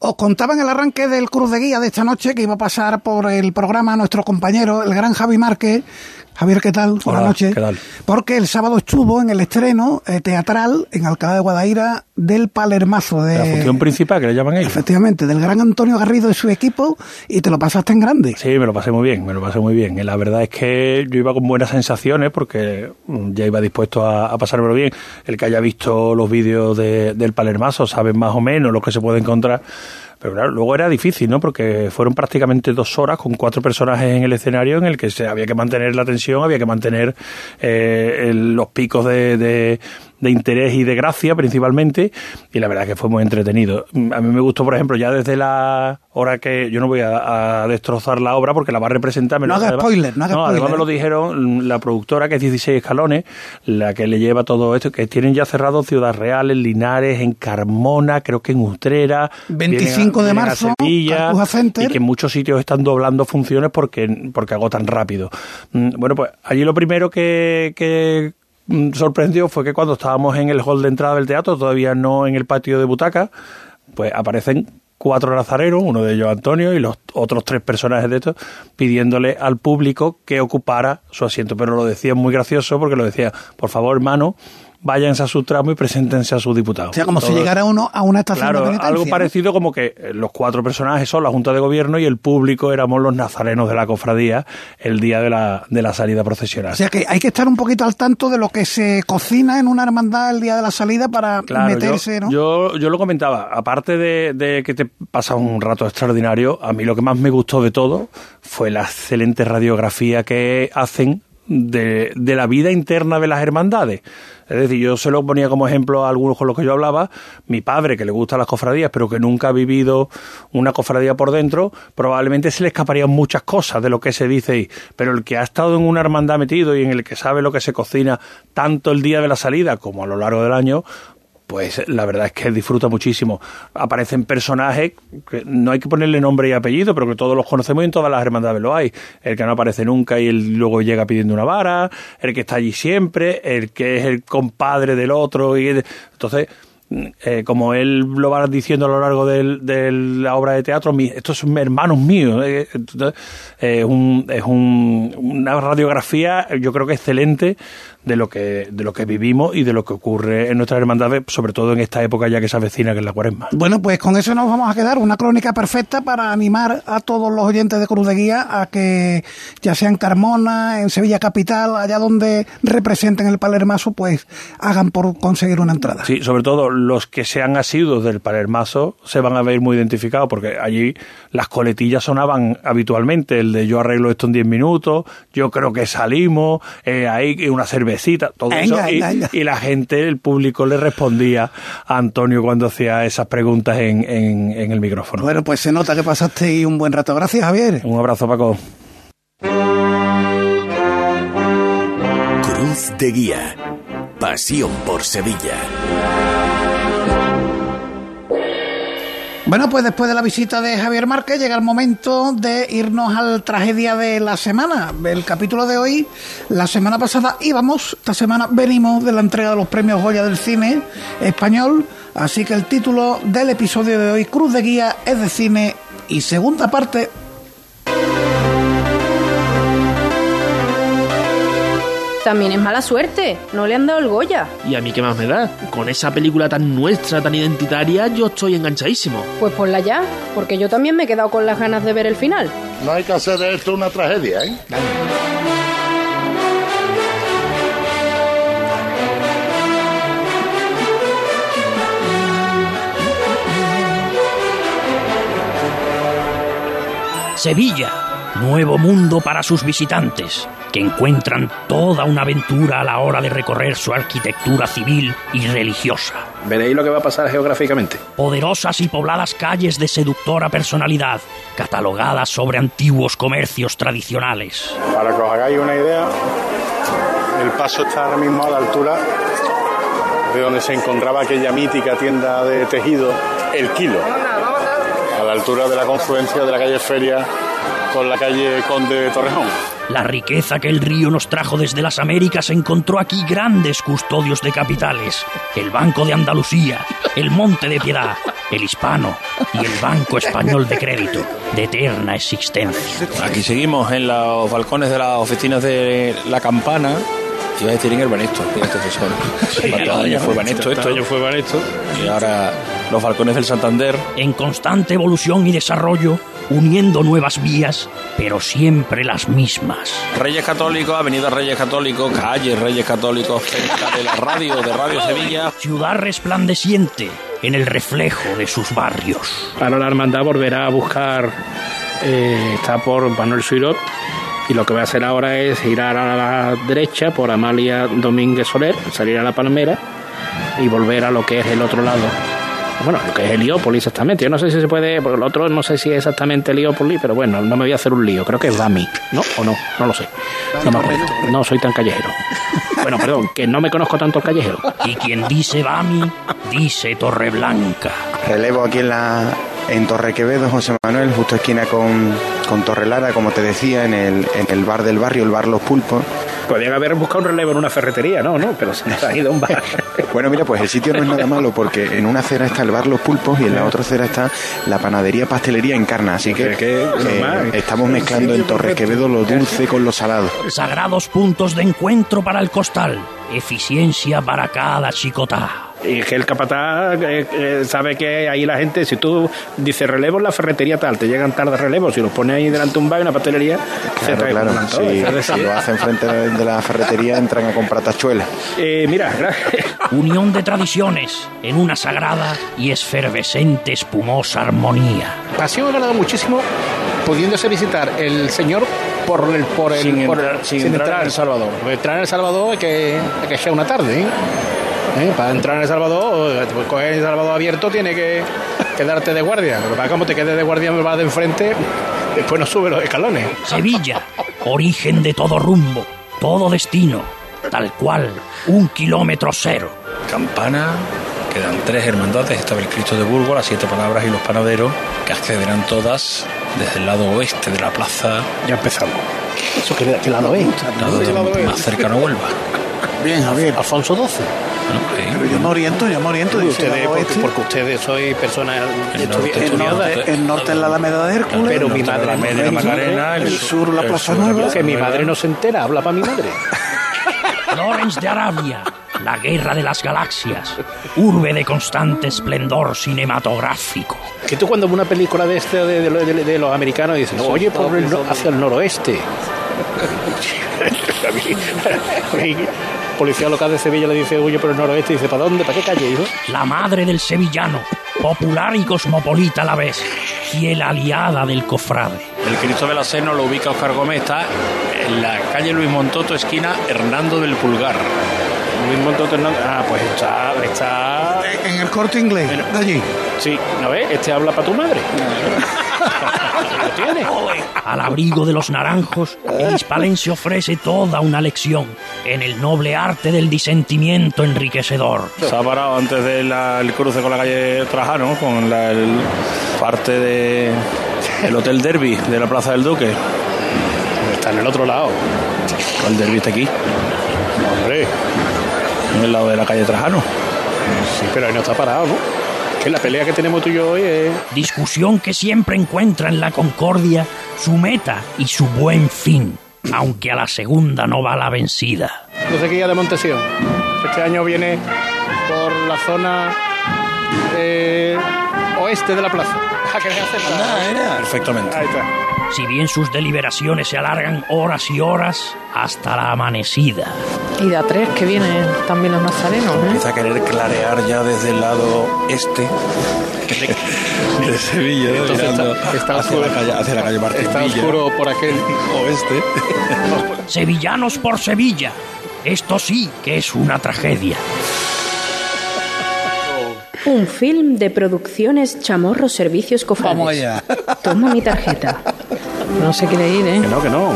Os contaba en el arranque del Cruz de Guía de esta noche que iba a pasar por el programa nuestro compañero, el gran Javi Márquez, Javier, ¿qué tal? Buenas noches. Porque el sábado estuvo en el estreno eh, teatral en Alcalá de Guadaira del Palermazo. De, la función principal que le llaman ellos. Efectivamente, del gran Antonio Garrido y su equipo y te lo pasaste en grande. Sí, me lo pasé muy bien, me lo pasé muy bien. Y la verdad es que yo iba con buenas sensaciones porque mm, ya iba dispuesto a, a pasármelo bien. El que haya visto los vídeos de, del Palermazo sabe más o menos lo que se puede encontrar Pero claro, luego era difícil, ¿no? Porque fueron prácticamente dos horas con cuatro personajes en el escenario en el que se había que mantener la tensión, había que mantener eh, los picos de de interés y de gracia principalmente, y la verdad que fue muy entretenido. A mí me gustó, por ejemplo, ya desde la hora que yo no voy a, destrozar la obra porque la va a representar. no haga spoiler, no no, Además me lo dijeron la productora, que es 16 escalones, la que le lleva todo esto, que tienen ya cerrado Ciudad Real, en Linares, en Carmona, creo que en Utrera. 25 de marzo, Sevilla, y que en muchos sitios están doblando funciones porque, porque agotan rápido. Mm, bueno, pues allí lo primero que, que Mm, sorprendió fue que cuando estábamos en el hall de entrada del teatro, todavía no en el patio de butaca, pues aparecen cuatro nazareros, uno de ellos Antonio y los otros tres personajes de estos, pidiéndole al público que ocupara su asiento. Pero lo decía muy gracioso porque lo decía, por favor, hermano, váyanse a su tramo y preséntense a sus diputados. O sea, como si llegara uno a una estación claro, de penitencia. algo parecido como que eh, los cuatro personajes son la Junta de Gobierno y el público éramos los nazarenos de la cofradía el día de la, de la salida procesional. O sea que hay que estar un poquito al tanto de lo que se cocina en una hermandad el día de la salida para meterse, yo, ¿no? Yo, yo lo comentaba, aparte de, de que te pasa un rato extraordinario, a mí lo que más me gustó de todo fue la excelente radiografía que hacen de, de la vida interna de las hermandades. Es decir, yo se lo ponía como ejemplo a algunos con los que yo hablaba. Mi padre, que le gustan las cofradías, pero que nunca ha vivido una cofradía por dentro, probablemente se le escaparían muchas cosas de lo que se dice ahí. Pero el que ha estado en una hermandad metido y en el que sabe lo que se cocina tanto el día de la salida como a lo largo del año, pues la verdad es que disfruta muchísimo. Aparecen personajes que no hay que ponerle nombre y apellido, pero que todos los conocemos y en todas las hermandades lo hay. El que no aparece nunca y él luego llega pidiendo una vara, el que está allí siempre, el que es el compadre del otro. y Entonces, eh, como él lo va diciendo a lo largo de la obra de teatro, estos son hermanos míos. Eh, es, un, es un, una radiografía, yo creo que excelente de lo que de lo que vivimos y de lo que ocurre en nuestras hermandades, sobre todo en esta época ya que se avecina, que es la cuaresma. Bueno, pues con eso nos vamos a quedar, una crónica perfecta para animar a todos los oyentes de Cruz de Guía a que, ya sea en Carmona, en Sevilla Capital, allá donde representen el Palermazo, pues hagan por conseguir una entrada. Sí, sobre todo los que sean asiduos del Palermazo se van a ver muy identificados, porque allí las coletillas sonaban habitualmente, el de yo arreglo esto en 10 minutos, yo creo que salimos, eh, hay una cerveza todo eso. Y, la gente, el público le respondía a Antonio cuando hacía esas preguntas en, en el micrófono. Bueno, pues se nota que pasaste un buen rato. Gracias, Javier. Un abrazo, Paco. Cruz de Guía. Pasión por Sevilla. Bueno, pues después de la visita de Javier Márquez llega el momento de irnos al tragedia de la semana. El capítulo de hoy, la semana pasada íbamos, esta semana venimos de la entrega de los premios Goya del cine español, así que el título del episodio de hoy, Cruz de Guía, es de cine y segunda parte también es mala suerte. No le han dado el Goya. ¿Y a mí qué más me da? Con esa película tan nuestra, tan identitaria, yo estoy enganchadísimo. Pues ponla ya, porque yo también me he quedado con las ganas de ver el final. No hay que hacer de esto una tragedia, ¿eh? Sevilla, nuevo mundo para sus visitantes que encuentran toda una aventura a la hora de recorrer su arquitectura civil y religiosa. Veréis lo que va a pasar geográficamente. Poderosas y pobladas calles de seductora personalidad, catalogadas sobre antiguos comercios tradicionales. Para que os hagáis una idea, el paso está ahora mismo a la altura de donde se encontraba aquella mítica tienda de tejido, El Kilo, altura de la confluencia de la calle Feria con la calle Conde de Torrejón. La riqueza que el río nos trajo desde las Américas encontró aquí grandes custodios de capitales. El Banco de Andalucía, el Monte de Piedad, el Hispano y el Banco Español de Crédito, de eterna existencia. Aquí seguimos en los balcones de las oficinas de La Campana, Iba a decir en el Banesto, que son. Sí, año fue Banesto esto. año fue Banesto. Y ahora los balcones del Santander. En constante evolución y desarrollo, uniendo nuevas vías, pero siempre las mismas. Reyes Católicos, Avenida Reyes Católicos, calle Reyes Católicos, cerca de la radio, de Radio Sevilla. Ciudad resplandeciente, en el reflejo de sus barrios. Ahora la hermandad volverá a buscar, eh, está por Manuel Suirot, y lo que voy a hacer ahora es girar a la derecha por Amalia Domínguez Soler, salir a la Palmera y volver a lo que es el otro lado. Bueno, lo que es Heliópolis exactamente. Yo no sé si se puede, porque el otro no sé si es exactamente Heliópolis, pero bueno, no me voy a hacer un lío. Creo que es Bami, ¿no? ¿O no? No lo sé. No me acuerdo. No soy tan callejero. Bueno, perdón, que no me conozco tanto el callejero. Y quien dice Bami, dice Torreblanca. Relevo aquí en la en Torre Quevedo, José Manuel, justo esquina con, con Torre Lara, como te decía, en el, en el bar del barrio, el bar Los Pulpos. Podrían haber buscado un relevo en una ferretería, ¿no? no Pero se han ido a un bar. bueno, mira, pues el sitio no es nada malo porque en una acera está el bar Los Pulpos y en la otra acera está la panadería pastelería Encarna. Así que eh, estamos mezclando en Torre Quevedo lo dulce con lo salado. Sagrados puntos de encuentro para el costal. Eficiencia para cada chicotá. Y que el capataz eh, eh, sabe que ahí la gente, si tú dices relevo en la ferretería tal, te llegan tarde relevos, si los pones ahí delante de un bar y una pastelería, claro, se claro. Sí, si lo hacen frente de la ferretería, entran a comprar tachuelas. Eh, mira, Unión de tradiciones en una sagrada y efervescente espumosa armonía. Pasión ha ganado muchísimo pudiéndose visitar el señor por el por el sin, por entrar, sin entrar, en El Salvador. Entrar en El Salvador hay que, hay que echar una tarde, ¿eh? ¿Eh? Para entrar en El Salvador, pues coger El Salvador abierto, tiene que quedarte de guardia. Pero para como te quedes de guardia, me vas de enfrente, después no sube los escalones. Sevilla, origen de todo rumbo, todo destino, tal cual, un kilómetro cero. Campana, quedan tres hermandades, estaba el Cristo de Burgos, las siete palabras y los panaderos, que accederán todas desde el lado oeste de la plaza. Ya empezamos. ¿Eso que, que lado oeste? Lado, más cercano a Huelva. Bien, Javier. Alfonso XII. Pero yo me oriento, yo me oriento. Ustedes, porque, porque, ustedes soy personas el norte, el, norte, el norte es la Alameda de Hércules. Pero mi madre, la Alameda Macarena, el, sur, la Plaza Nueva. Que mi madre no se entera, habla para mi madre. Lawrence de Arabia, la guerra de las galaxias, urbe de constante esplendor cinematográfico. Que tú cuando ves una película de este de, de, de, de los americanos dices, oye, por el, hacia el noroeste. policía local de Sevilla le dice, oye, por el noroeste, y dice, ¿para dónde? ¿Para qué calle, hijo? La madre del sevillano, popular y cosmopolita a la vez, fiel aliada del cofrade. El Cristo de la Seno lo ubica Oscar Gómez, está en la calle Luis Montoto, esquina Hernando del Pulgar. Luis Montoto Hernando, ah, pues está, está... En el corte inglés, de allí. Sí, ¿no ves? Este habla para tu madre. tiene. Al abrigo de los naranjos, el hispalense ofrece toda una lección en el noble arte del disentimiento enriquecedor. Se ha parado antes del cruce con la calle Trajano, con la el, parte del de Hotel Derby de la Plaza del Duque. Está en el otro lado. El Derby está aquí. Hombre. En el lado de la calle Trajano. Sí, pero ahí no está parado, ¿no? Que la pelea que tenemos tú y yo hoy es... Discusión que siempre encuentra en la concordia su meta y su buen fin, aunque a la segunda no va la vencida. Entonces guía de Montesión. Este año viene por la zona eh, oeste de la plaza. ¿A qué Perfectamente. Ahí está. Si bien sus deliberaciones se alargan horas y horas hasta la amanecida. Y de a tres que vienen también los nazarenos. ¿eh? Empieza a querer clarear ya desde el lado este de Sevilla, ¿no? Entonces Mirando está, está hacia, oscuro, la calle, hacia la calle Martín está Villa. oscuro por aquel oeste. Sevillanos por Sevilla. Esto sí que es una tragedia. Un film de producciones Chamorro Servicios Cofrades. Vamos allá. Toma mi tarjeta. No se quiere ir, ¿eh? Que no, que no.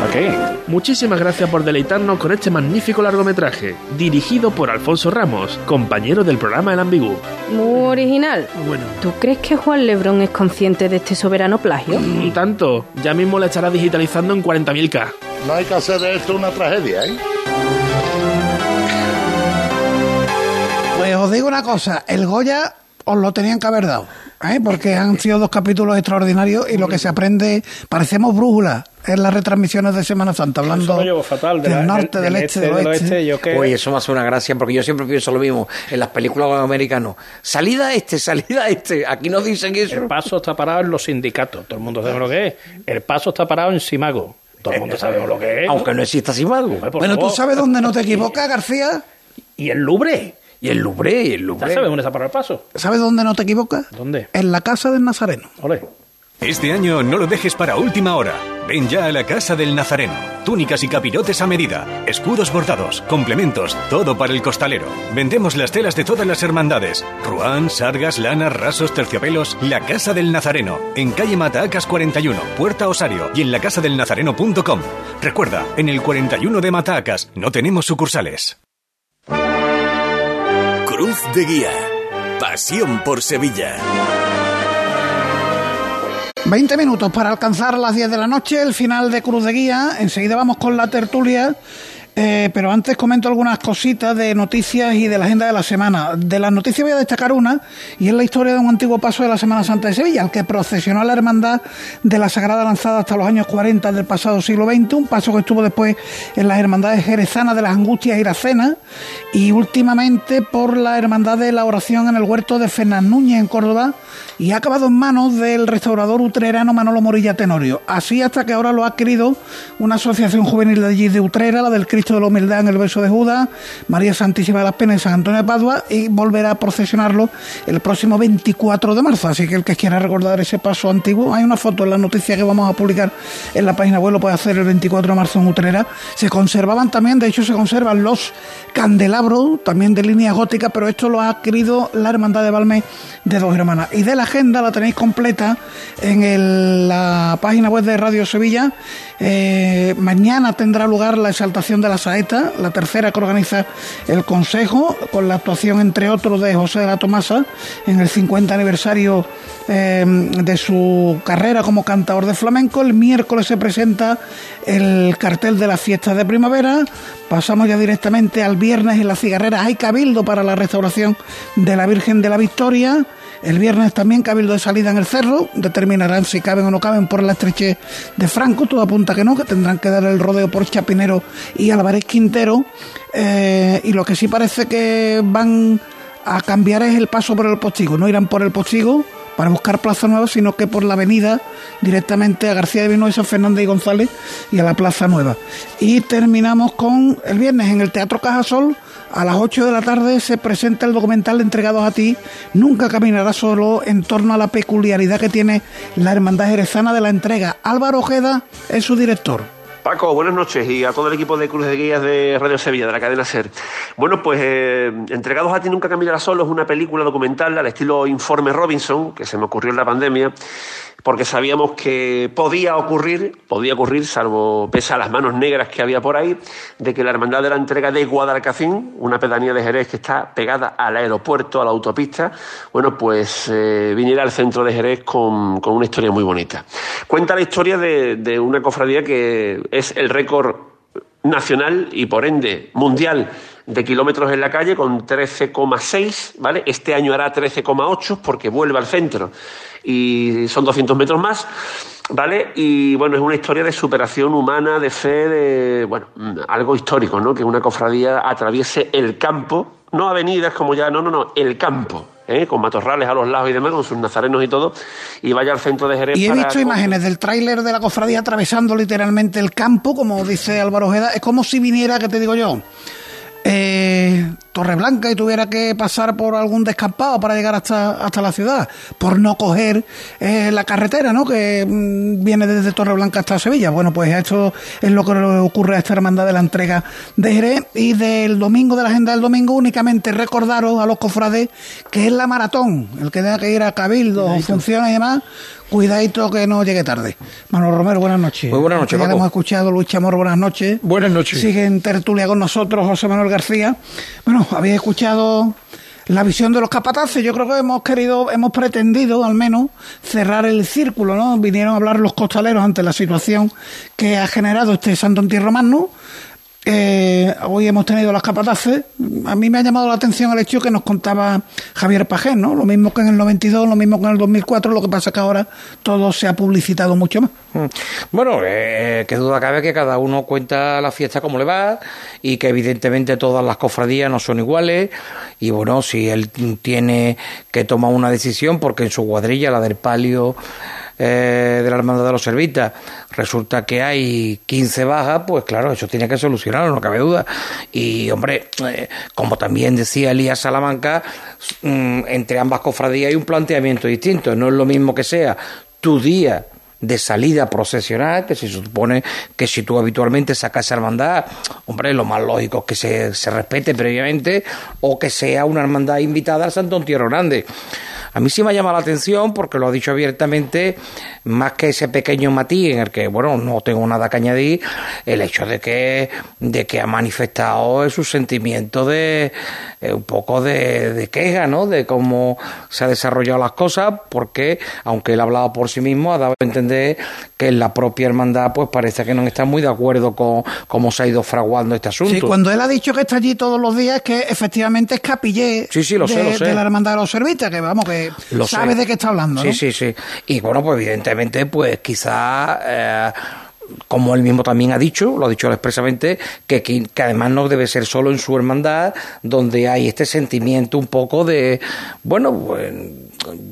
¿Para qué? Muchísimas gracias por deleitarnos con este magnífico largometraje, dirigido por Alfonso Ramos, compañero del programa El Ambigú. Muy original. Bueno. ¿Tú crees que Juan Lebrón es consciente de este soberano plagio? Un tanto, ya mismo la estará digitalizando en 40.000K. No hay que hacer de esto una tragedia, ¿eh? Os digo una cosa, el Goya os lo tenían que haber dado, ¿eh? porque han sido dos capítulos extraordinarios y lo que se aprende, parecemos brújula en las retransmisiones de Semana Santa, hablando Eso fatal, de del la- norte, del- del, del este, este, del del oeste. oeste, yo que... Oye, eso me hace una gracia porque yo siempre pienso lo mismo en las películas americanas. Salida este, salida este. Aquí no dicen eso. El paso está parado en los sindicatos. Todo el mundo sabe lo que es. El paso está parado en Simago. Todo el mundo sabe lo que es. Aunque no exista Simago. Bueno, ¿tú sabes dónde no te equivocas, García? Y el Louvre. Y el Louvre, y el Louvre. ¿Ya sabes dónde está para el paso? ¿Sabes dónde no te equivocas? ¿Dónde? En la casa del Nazareno. Ole. Este año no lo dejes para última hora. Ven ya a la Casa del Nazareno. Túnicas y capirotes a medida, escudos bordados, complementos, todo para el costalero. Vendemos las telas de todas las hermandades. Ruán, sargas, lanas, rasos, terciopelos. La Casa del Nazareno. En calle Matacas 41, Puerta Osario y en lacasadelnazareno.com. Recuerda, en el 41 de Matacas no tenemos sucursales. Cruz de Guía. Pasión por Sevilla. 20 minutos para alcanzar las 10 de la noche, el final de Cruz de Guía. Enseguida vamos con la tertulia. Eh, pero antes comento algunas cositas de noticias y de la agenda de la semana. De las noticias voy a destacar una, y es la historia de un antiguo paso de la Semana Santa de Sevilla, al que procesionó la Hermandad de la Sagrada Lanzada hasta los años 40 del pasado siglo XX, un paso que estuvo después en las Hermandades Jerezanas de las Angustias y Iracena, y últimamente por la Hermandad de la Oración en el Huerto de Fernán Núñez en Córdoba, y ha acabado en manos del restaurador utrerano Manolo Morilla Tenorio. Así hasta que ahora lo ha adquirido una asociación juvenil de allí de Utrera, la del Cristo de la Humildad en el verso de Judas, María Santísima de las Penas en San Antonio de Padua y volverá a procesionarlo el próximo 24 de marzo. Así que el que quiera recordar ese paso antiguo, hay una foto en la noticia que vamos a publicar en la página web, lo puede hacer el 24 de marzo en Utrera. Se conservaban también, de hecho se conservan los candelabros, también de línea gótica, pero esto lo ha adquirido la Hermandad de Valme de Dos Hermanas. Y de la agenda la tenéis completa en la página web de Radio Sevilla. Eh, mañana tendrá lugar la exaltación de la saeta, la tercera que organiza el Consejo, con la actuación, entre otros, de José de la Tomasa en el 50 aniversario eh, de su carrera como cantador de flamenco. El miércoles se presenta el cartel de las fiestas de primavera. Pasamos ya directamente al viernes en la cigarrera. Hay cabildo para la restauración de la Virgen de la Victoria. El viernes también cabildo de salida en el cerro. Determinarán si caben o no caben por la estrechez de Franco. Todo apunta que no, que tendrán que dar el rodeo por Chapinero y Álvarez Quintero. Eh, y lo que sí parece que van a cambiar es el paso por el postigo. No irán por el postigo para buscar Plaza Nueva, sino que por la avenida directamente a García de Vinuesa, Fernández y González y a la Plaza Nueva. Y terminamos con el viernes en el Teatro Cajasol. A las 8 de la tarde se presenta el documental Entregados a ti. Nunca caminará solo en torno a la peculiaridad que tiene la Hermandad Jerezana de la entrega. Álvaro Ojeda es su director. Paco, buenas noches y a todo el equipo de Cruz de Guías de Radio Sevilla, de la cadena SER. Bueno, pues eh, Entregados a ti nunca caminará solo es una película documental al estilo Informe Robinson, que se me ocurrió en la pandemia, porque sabíamos que podía ocurrir, podía ocurrir, salvo pese a las manos negras que había por ahí, de que la Hermandad de la Entrega de Guadalcacín, una pedanía de Jerez que está pegada al aeropuerto, a la autopista, bueno, pues eh, viniera al centro de Jerez con, con una historia muy bonita. Cuenta la historia de, de una cofradía que es el récord nacional y por ende mundial de kilómetros en la calle con 13,6, ¿vale? Este año hará 13,8 porque vuelve al centro y son 200 metros más, ¿vale? Y bueno, es una historia de superación humana, de fe, de, bueno, algo histórico, ¿no? Que una cofradía atraviese el campo, no avenidas como ya, no, no, no, el campo. ¿Eh? con matorrales a los lados y demás, con sus nazarenos y todo, y vaya al centro de Jerez. Y he para- visto imágenes del tráiler de la cofradía atravesando literalmente el campo, como dice Álvaro Ojeda. Es como si viniera, que te digo yo, eh, Torreblanca y tuviera que pasar por algún descampado para llegar hasta, hasta la ciudad, por no coger eh, la carretera, ¿no? Que mm, viene desde Torreblanca hasta Sevilla. Bueno, pues esto es lo que le ocurre a esta hermandad de la entrega de Jerez y del domingo, de la agenda del domingo, únicamente recordaros a los cofrades que es la maratón, el que tenga que ir a Cabildo, funciones y demás. Cuidadito que no llegue tarde. Manuel Romero, buenas noches. Muy buenas noches, Ya hemos escuchado Luis Chamorro, buenas noches. Buenas noches. Sigue en tertulia con nosotros José Manuel García. Bueno, habéis escuchado la visión de los capataces. Yo creo que hemos querido, hemos pretendido al menos cerrar el círculo, ¿no? Vinieron a hablar los costaleros ante la situación que ha generado este Santo Entierro Magno. Eh, hoy hemos tenido las capataces. A mí me ha llamado la atención el hecho que nos contaba Javier Pajés, ¿no? Lo mismo que en el 92, lo mismo que en el 2004, lo que pasa que ahora todo se ha publicitado mucho más. Mm. Bueno, eh, qué duda cabe que cada uno cuenta la fiesta como le va y que evidentemente todas las cofradías no son iguales y bueno, si él tiene que tomar una decisión porque en su cuadrilla, la del palio, eh, de la Hermandad de los Servitas resulta que hay 15 bajas, pues claro, eso tiene que solucionarlo, no cabe duda. Y hombre, eh, como también decía Elías Salamanca, mm, entre ambas cofradías hay un planteamiento distinto. No es lo mismo que sea tu día de salida procesional, que se supone que si tú habitualmente sacas hermandad, hombre, lo más lógico es que se, se respete previamente o que sea una hermandad invitada al Santo Entierro Grande. A mí sí me ha llamado la atención porque lo ha dicho abiertamente, más que ese pequeño matiz en el que, bueno, no tengo nada que añadir, el hecho de que, de que ha manifestado su sentimiento de eh, un poco de, de, queja, ¿no? De cómo se han desarrollado las cosas, porque aunque él ha hablado por sí mismo, ha dado a entender que en la propia hermandad, pues parece que no está muy de acuerdo con cómo se ha ido fraguando este asunto. Sí, cuando él ha dicho que está allí todos los días, que efectivamente es capillé sí, sí, lo de, sé, lo sé. de la hermandad de los servitas, que vamos, que Lo sabe sé. de qué está hablando, Sí, ¿no? sí, sí. Y bueno, pues evidentemente, pues quizá, eh, como él mismo también ha dicho, lo ha dicho expresamente, que, que, que además no debe ser solo en su hermandad donde hay este sentimiento un poco de, bueno, pues,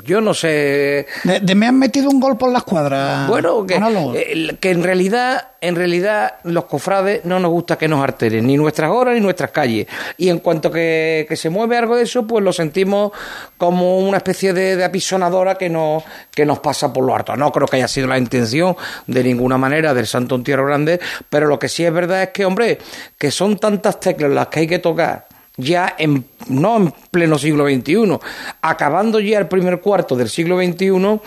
yo no sé... De, de me han metido un gol por la escuadra. Bueno, que, eh, que en realidad, en realidad los cofrades no nos gusta que nos alteren ni nuestras horas ni nuestras calles. Y en cuanto que, que se mueve algo de eso, pues lo sentimos como una especie de, de apisonadora que nos, que nos pasa por lo harto. No creo que haya sido la intención de ninguna manera del Santo Entierro Grande, pero lo que sí es verdad es que, hombre, que son tantas teclas las que hay que tocar ya en, no en pleno siglo XXI, acabando ya el primer cuarto del siglo XXI,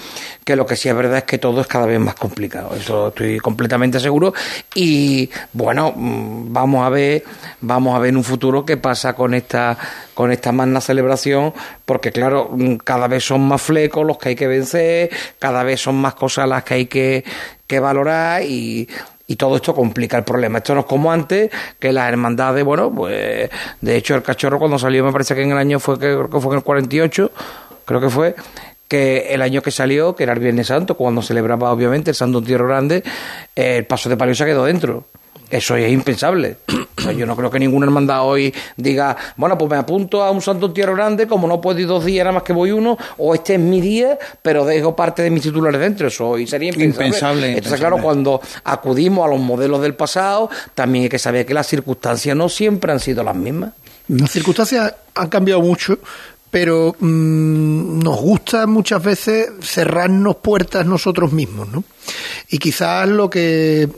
que lo que sí es verdad es que todo es cada vez más complicado. Eso estoy completamente seguro. Y bueno, mm, vamos a ver, vamos a ver en un futuro qué pasa con esta, con esta magna celebración, porque claro, mm, cada vez son más flecos los que hay que vencer, cada vez son más cosas las que hay que, que valorar y y todo esto complica el problema. Esto no es como antes, que las hermandades, bueno, pues de hecho el cachorro cuando salió me parece que en el año fue que, creo que fue en el 48, creo que fue que el año que salió, que era el Viernes Santo, cuando celebraba obviamente el Santo Entierro Grande, el paso de palio se quedó dentro. Eso es impensable. O sea, yo no creo que ninguna hermandad hoy diga, bueno, pues me apunto a un Santo Entierro Grande, como no puedo ir dos días, nada más que voy uno, o este es mi día, pero dejo parte de mis titulares dentro. Eso hoy sería impensable. Impensable, Entonces, impensable. claro, cuando acudimos a los modelos del pasado, también hay que saber que las circunstancias no siempre han sido las mismas. Las circunstancias han cambiado mucho, pero mm, nos gusta muchas veces cerrarnos puertas nosotros mismos, ¿no? Y quizás lo que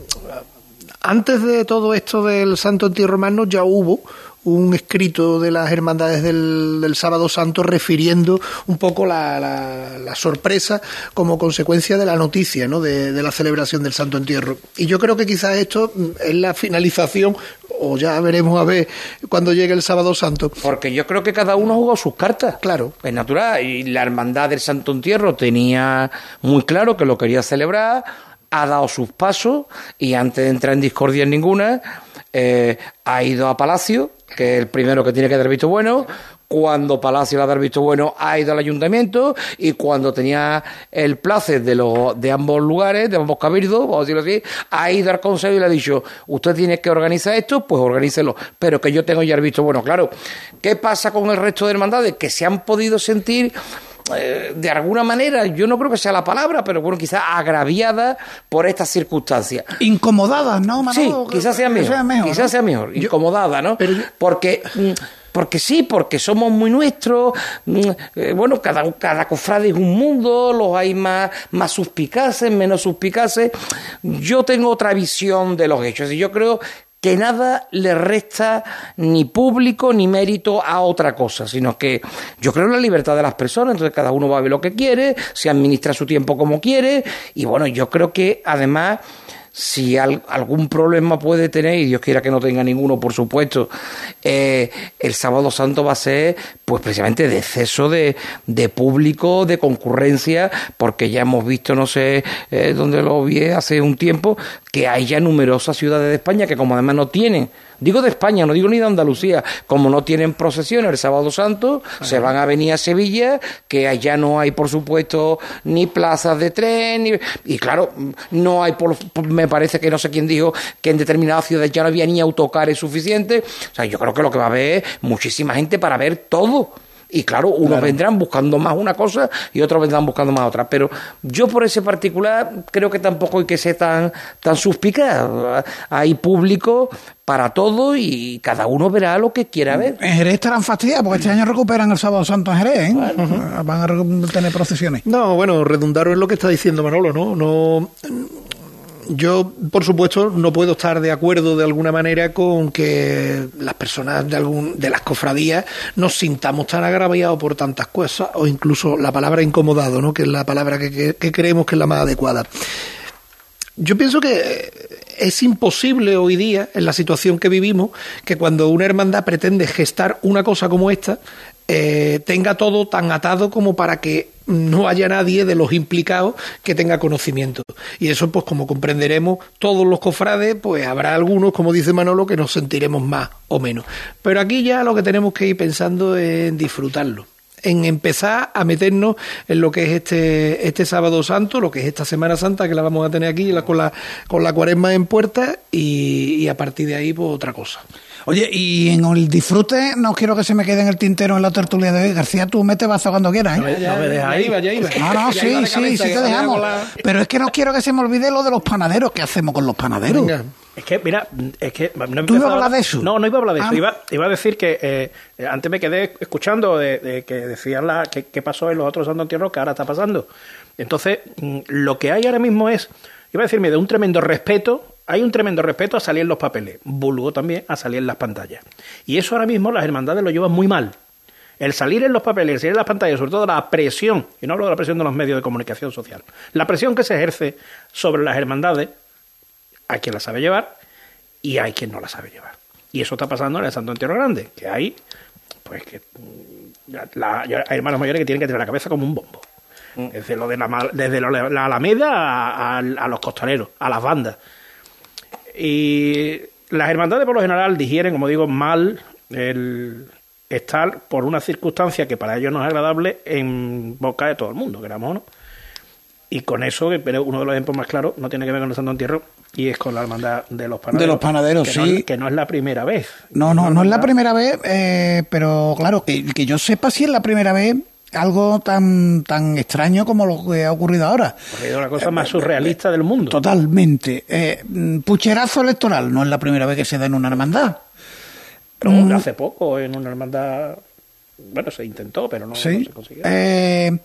antes de todo esto del Santo Entierro Romano ya hubo un escrito de las hermandades del, del Sábado Santo refiriendo un poco la, la- la sorpresa como consecuencia de la noticia ¿no? de, de la celebración del Santo Entierro. Y yo creo que quizás esto es la finalización, o ya veremos a ver cuando llegue el Sábado Santo. Porque yo creo que cada uno jugó sus cartas. Claro. Es natural. Y la hermandad del Santo Entierro tenía muy claro que lo quería celebrar, ha dado sus pasos y antes de entrar en discordia en ninguna, eh, ha ido a Palacio, que es el primero que tiene que dar visto bueno. Cuando Palacio le ha dado visto bueno, ha ido al ayuntamiento y cuando tenía el placer de, los, de ambos lugares, de ambos cabildos, vamos a decirlo así, ha ido al consejo y le ha dicho, usted tiene que organizar esto, pues organícelo, pero que yo tengo ya el visto bueno. Claro, ¿qué pasa con el resto de hermandades? Que se han podido sentir eh, de alguna manera, yo no creo que sea la palabra, pero bueno, quizás agraviada por estas circunstancias. Incomodadas, ¿no, Sí, Manolo? quizás sea mejor. sea mejor, quizás ¿no? sea mejor. Incomodada, ¿no? porque. mm, Porque sí, porque somos muy nuestros, mm, eh, bueno, cada, cada cofrade es un mundo, los hay más, más suspicaces, menos suspicaces. Yo tengo otra visión de los hechos y yo creo que nada le resta ni público ni mérito a otra cosa, sino que yo creo en la libertad de las personas, entonces cada uno va a ver lo que quiere, se administra su tiempo como quiere, y bueno, yo creo que además si al- algún problema puede tener, y Dios quiera que no tenga ninguno, por supuesto, eh, el sábado santo va a ser, pues precisamente de exceso de, de público, de concurrencia, porque ya hemos visto, no sé eh, dónde lo vi hace un tiempo, que hay ya numerosas ciudades de España que como además no tienen, digo de España, no digo ni de Andalucía, como no tienen procesiones el sábado santo, se van a venir a Sevilla, que allá no hay, por supuesto, ni plazas de tren, ni- y claro, no hay, por, por- me parece que no sé quién dijo que en determinadas ciudades ya no había ni autocares suficientes, o sea, yo creo que lo que va a haber es muchísima gente para ver todo. Y claro, unos vendrán buscando más una cosa y otros vendrán buscando más otra. Pero yo por ese particular creo que tampoco hay que ser tan, tan suspicaz. Hay público para todo y cada uno verá lo que quiera ver. En Jerez estarán fastidiados porque este año recuperan el sábado santo en Jerez, ¿eh? Van a tener procesiones. No, bueno, redundaron en lo que está diciendo Manolo, ¿no? No yo, por supuesto, no puedo estar de acuerdo de alguna manera con que las personas de, algún, de las cofradías nos sintamos tan agraviados por tantas cosas, o incluso la palabra incomodado, ¿no? que es la palabra que, que creemos que es la más adecuada. Yo pienso que es imposible hoy día, en la situación que vivimos, que cuando una hermandad pretende gestar una cosa como esta, eh, tenga todo tan atado como para que no haya nadie de los implicados que tenga conocimiento. Y eso, pues como comprenderemos, todos los cofrades, pues habrá algunos, como dice Manolo, que nos sentiremos más o menos. Pero aquí ya lo que tenemos que ir pensando es en disfrutarlo en empezar a meternos en lo que es este, este sábado santo, lo que es esta Semana Santa que la vamos a tener aquí con la, con la cuaresma en puerta y, y a partir de ahí pues otra cosa. Oye, y en el disfrute no quiero que se me quede en el tintero en la tertulia de hoy. García, tú mete vaso cuando quieras. ¿eh? No, me, no dejas ahí. No, no, sí, sí, sí te dejamos. Pero es que no quiero que se me olvide lo de los panaderos. ¿Qué hacemos con los panaderos? Es que, mira, es que... No ¿Tú ibas a hablar de eso? No, no iba a hablar de eso. Ah. Iba, a decir que eh, antes me quedé escuchando de, que decían la, que, pasó en los otros santos entierros que ahora está pasando. Entonces, mm, lo que hay ahora mismo es, iba a decirme, de un tremendo respeto hay un tremendo respeto a salir en los papeles, vulgo también a salir en las pantallas. Y eso ahora mismo las hermandades lo llevan muy mal. El salir en los papeles, el salir en las pantallas, sobre todo la presión, y no hablo de la presión de los medios de comunicación social, la presión que se ejerce sobre las hermandades, hay quien la sabe llevar y hay quien no la sabe llevar. Y eso está pasando en el Santo Entierro Grande, que hay, pues que hay hermanos mayores que tienen que tener la cabeza como un bombo. Mm. Desde, lo de la, desde la Alameda a los costaleros, a las bandas. Y las hermandades por lo general digieren, como digo, mal el estar por una circunstancia que para ellos no es agradable en boca de todo el mundo, queramos o no. Y con eso, pero uno de los ejemplos más claros, no tiene que ver con el Santo Entierro, y es con la hermandad de los panaderos. De los panaderos, que sí. No, que no es la primera vez. No, no, no, es la primera vez, eh, pero claro, que, que yo sepa si es la primera vez algo tan tan extraño como lo que ha ocurrido ahora. Es la cosa más surrealista del mundo. Totalmente. Eh, pucherazo electoral no es la primera vez que se da en una hermandad. Pero mm. hace poco en una hermandad, bueno, se intentó, pero no, se consiguió. Eh,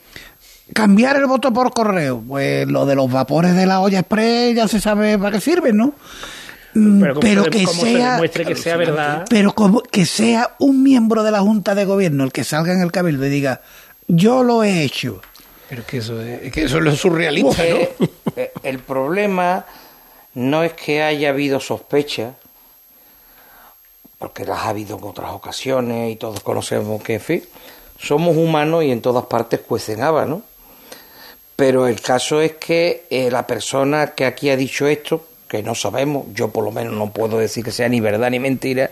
cambiar el voto por correo, pues lo de los vapores de la olla express ya se sabe para qué sirven, ¿no? Pero, pero que sea que sea verdad pero como que sea un miembro de la junta de gobierno el que salga en el cabildo y diga yo lo he hecho. Pero que eso es, que eso es lo surrealista, ¿no? Eh, el problema no es que haya habido sospecha, porque las ha habido en otras ocasiones y todos conocemos que, en fin, somos humanos y en todas partes cuecen habas, ¿no? Pero el caso es que eh, la persona que aquí ha dicho esto, que no sabemos, yo por lo menos no puedo decir que sea ni verdad ni mentira,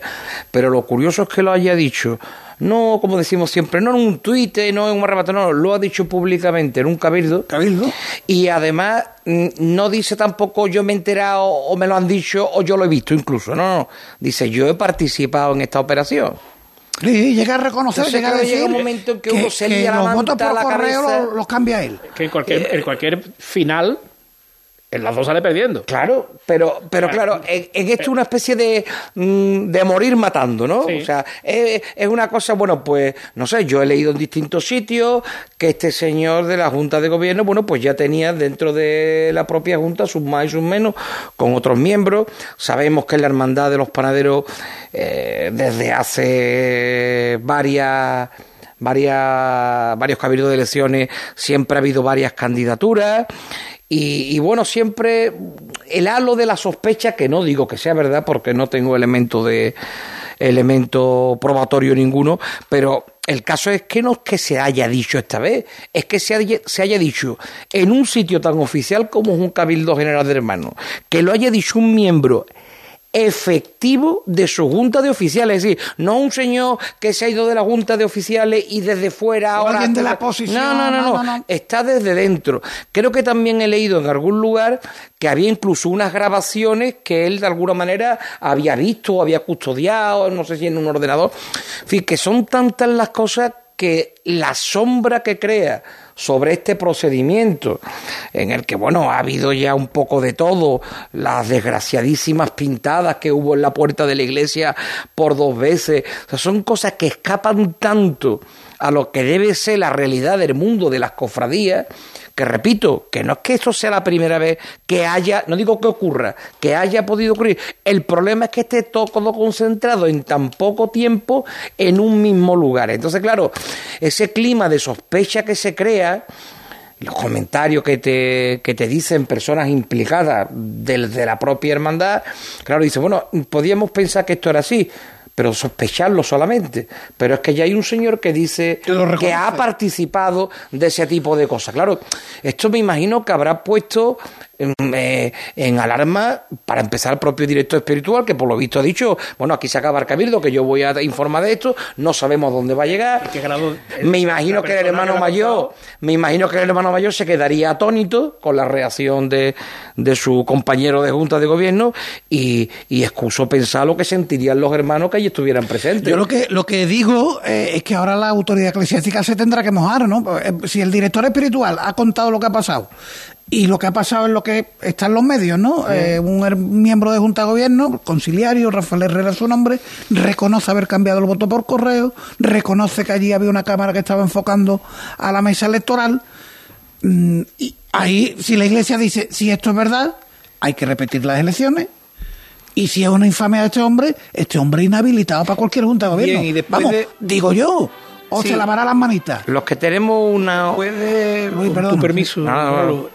pero lo curioso es que lo haya dicho no, como decimos siempre, no en un tuit, no en un arrebato, no, lo ha dicho públicamente en un cabildo. Cabildo. Y además mm, no dice tampoco yo me he enterado o me lo han dicho o yo lo he visto incluso, no, no. Dice yo he participado en esta operación. Sí, llega a reconocer, llega a decir llega un momento en que, uno se lía la los votos por la correo los, cambia él. Que en cualquier, en cualquier final en las dos sale perdiendo. Claro, pero, pero claro, en, esto es una especie de, mm, de morir matando, ¿no? O sea, es, una cosa, bueno, pues, no sé, yo he leído en distintos sitios que este señor de la Junta de Gobierno, bueno, pues ya tenía dentro de la propia Junta sus más y sus menos con otros miembros. Sabemos que en la Hermandad de los Panaderos, eh, desde hace varias varias, varios cabildos de elecciones siempre ha habido varias candidaturas y, bueno, siempre el halo de la sospecha, que no digo que sea verdad porque no tengo elemento de elemento probatorio ninguno, pero el caso es que no es que se haya dicho esta vez, es que se haya, se haya dicho en un sitio tan oficial como es un Cabildo General de Hermanos, que lo haya dicho un miembro efectivo de su junta de oficiales, es decir, no un señor que se ha ido de la junta de oficiales y desde fuera ahora alguien de la posición. No no, no, no, está desde dentro. Creo que también he leído en algún lugar que había incluso unas grabaciones que él de alguna manera había visto o había custodiado, no sé si en un ordenador. En fin, que son tantas las cosas que la sombra que crea sobre este procedimiento, en el que, bueno, ha habido ya un poco de todo, las desgraciadísimas pintadas que hubo en la puerta de la iglesia por dos veces, son cosas que escapan tanto a lo que debe ser la realidad del mundo de las cofradías, que repito, que no es que esto sea la primera vez que haya, no digo que ocurra, que haya podido ocurrir. El problema es que esté todo concentrado en tan poco tiempo en un mismo lugar. Entonces, claro, ese clima de sospecha que se crea, los comentarios que te, que te dicen personas implicadas de, de la propia hermandad, claro, dice, bueno, podíamos pensar que esto era así pero sospecharlo solamente. Pero es que ya hay un señor que dice que, ha participado de ese tipo de cosas. Claro, esto me imagino que habrá puesto eh, en alarma para empezar el propio director espiritual, que por lo visto ha dicho, bueno, aquí se acaba el cabildo, que yo voy a informar de esto, no sabemos dónde va a llegar. me imagino que el hermano mayor, me imagino que el hermano mayor se quedaría atónito con la reacción de, de su compañero de junta de gobierno y, y excuso pensar lo que sentirían los hermanos que allí estuvieran presentes. Yo lo que, lo que digo eh, es que ahora la autoridad eclesiástica se tendrá que mojar, ¿no? Eh, si el director espiritual ha contado lo que ha pasado y lo que ha pasado es lo que está en los medios, ¿no? Eh, un miembro de Junta de Gobierno, conciliario, Rafael Herrera su nombre, reconoce haber cambiado el voto por correo, reconoce que allí había una cámara que estaba enfocando a la mesa electoral. Mm, y ahí, si la Iglesia dice, si esto es verdad, hay que repetir las elecciones. Y si es una infamia de este hombre, este hombre inhabilitado para cualquier Junta de Gobierno. y después digo yo o se lavará las manitas. Los que tenemos una. Puede, tu permiso.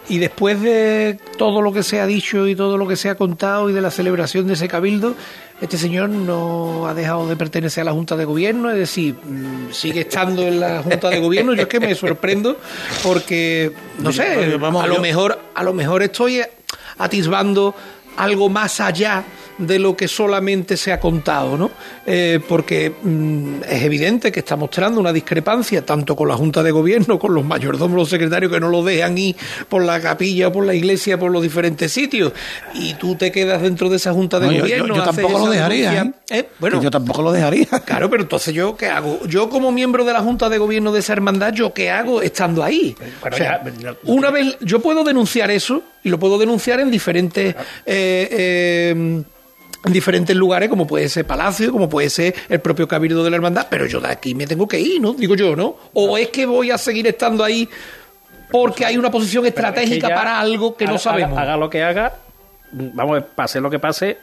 Y después de todo lo que se ha dicho y todo lo que se ha contado y de la celebración de ese cabildo, este señor no ha dejado de pertenecer a la Junta de Gobierno, es decir, mm, sigue estando en la Junta de Gobierno. Yo es que me sorprendo porque, no sé, vamos, a lo mejor, a lo mejor estoy atisbando algo más allá de lo que solamente se ha contado, ¿no? Eh, porque mm, es evidente que está mostrando una discrepancia tanto con la Junta de Gobierno, con los mayordomos, los secretarios que no lo dejan ir por la capilla, por la iglesia, por los diferentes sitios, y tú te quedas dentro de esa Junta de Gobierno. Yo, tampoco lo dejaría. ¿eh? ¿eh? Bueno, yo tampoco lo dejaría. Claro, pero entonces yo qué hago? Yo como miembro de la Junta de Gobierno de esa hermandad, yo qué hago estando ahí. una vez yo puedo denunciar eso y lo puedo denunciar en diferentes eh, en diferentes lugares, como puede ser Palacio, como puede ser el propio Cabildo de la Hermandad, pero yo de aquí me tengo que ir, ¿no? Digo yo, ¿no? O es que voy a seguir estando ahí porque hay una posición estratégica para algo que no sabemos. Haga, lo que haga, vamos, pase lo que pase,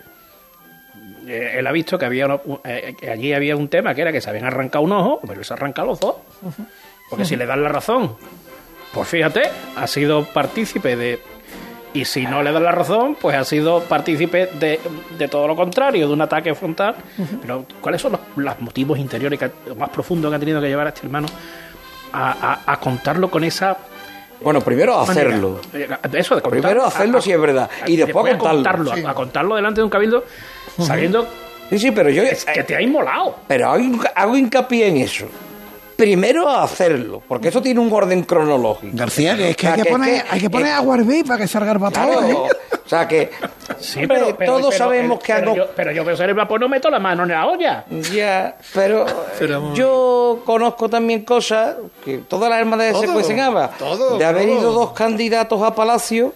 eh, él ha visto que había eh, allí había un tema que era que se habían arrancado un ojo, pero se arranca los dos. Porque si le dan la razón, pues fíjate, ha sido partícipe de y si no le da la razón, pues ha sido partícipe de, de todo lo contrario, de un ataque frontal. Pero, ¿cuáles son los, motivos interiores más profundos que ha tenido que llevar a este hermano a, contarlo con esa bueno, primero hacerlo. Eh, eso de Primero hacerlo si es verdad. Y después, contarlo. A contarlo delante de un cabildo sabiendo sí, sí, pero yo, que te ha inmolado. Pero hago hincapié en eso primero a hacerlo, porque eso tiene un orden cronológico. García, que es que, hay, que poner, hay que poner agua para que salga el vapor. ¿eh? O sea que sí, pero, todos sabemos que algo. Pero yo, veo el vapor no meto la mano en la olla. Ya, pero, yo conozco también cosas que todas las hermandades se cuestionaban. De haber ido dos candidatos a Palacio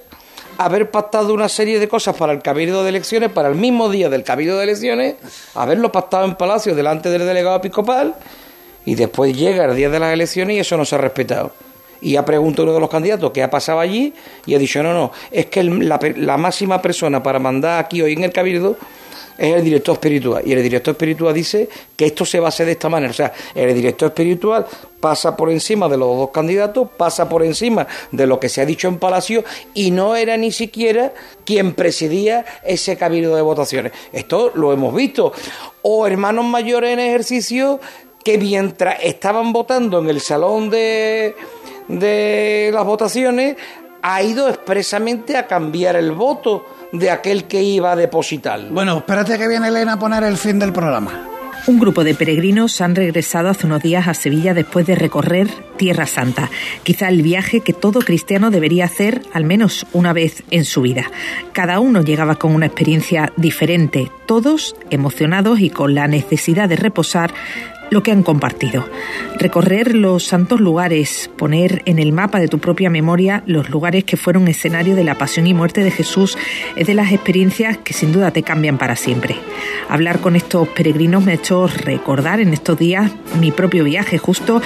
haber pactado una serie de cosas para el cabildo de elecciones, para el mismo día del cabildo de elecciones, haberlo pactado en Palacio delante del delegado episcopal y después llega el día de las elecciones y eso no se ha respetado. Y ha preguntado uno de los candidatos qué ha pasado allí y ha dicho, no, no, es que la, máxima persona para mandar aquí hoy en el cabildo es el director espiritual. Y el director espiritual dice que esto se va a hacer de esta manera. O sea, el director espiritual pasa por encima de los dos candidatos, pasa por encima de lo que se ha dicho en Palacio y no era ni siquiera quien presidía ese cabildo de votaciones. Esto lo hemos visto. O hermanos mayores en ejercicio que mientras estaban votando en el salón de, de las votaciones, ha ido expresamente a cambiar el voto de aquel que iba a depositarlo. Bueno, espérate que viene Elena a poner el fin del programa. Un grupo de peregrinos han regresado hace unos días a Sevilla después de recorrer Tierra Santa, quizá el viaje que todo cristiano debería hacer al menos una vez en su vida. Cada uno llegaba con una experiencia diferente, todos emocionados y con la necesidad de reposar lo que han compartido. Recorrer los santos lugares, poner en el mapa de tu propia memoria los lugares que fueron escenario de la pasión y muerte de Jesús es de las experiencias que sin duda te cambian para siempre. Hablar con estos peregrinos me ha hecho recordar en estos días mi propio viaje, justo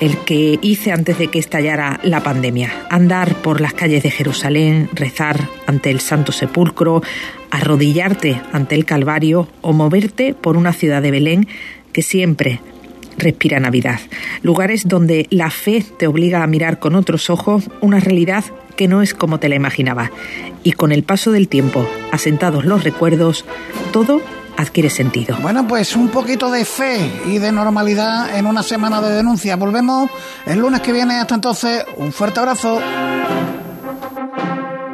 el que hice antes de que estallara la pandemia. Andar por las calles de Jerusalén, rezar ante el Santo Sepulcro, arrodillarte ante el Calvario o moverte por una ciudad de Belén que siempre respira Navidad. Lugares donde la fe te obliga a mirar con otros ojos una realidad que no es como te la imaginaba. Y con el paso del tiempo, asentados los recuerdos, todo adquiere sentido. Bueno, pues un poquito de fe y de normalidad en una semana de denuncia. Volvemos el lunes que viene. Hasta entonces, un fuerte abrazo.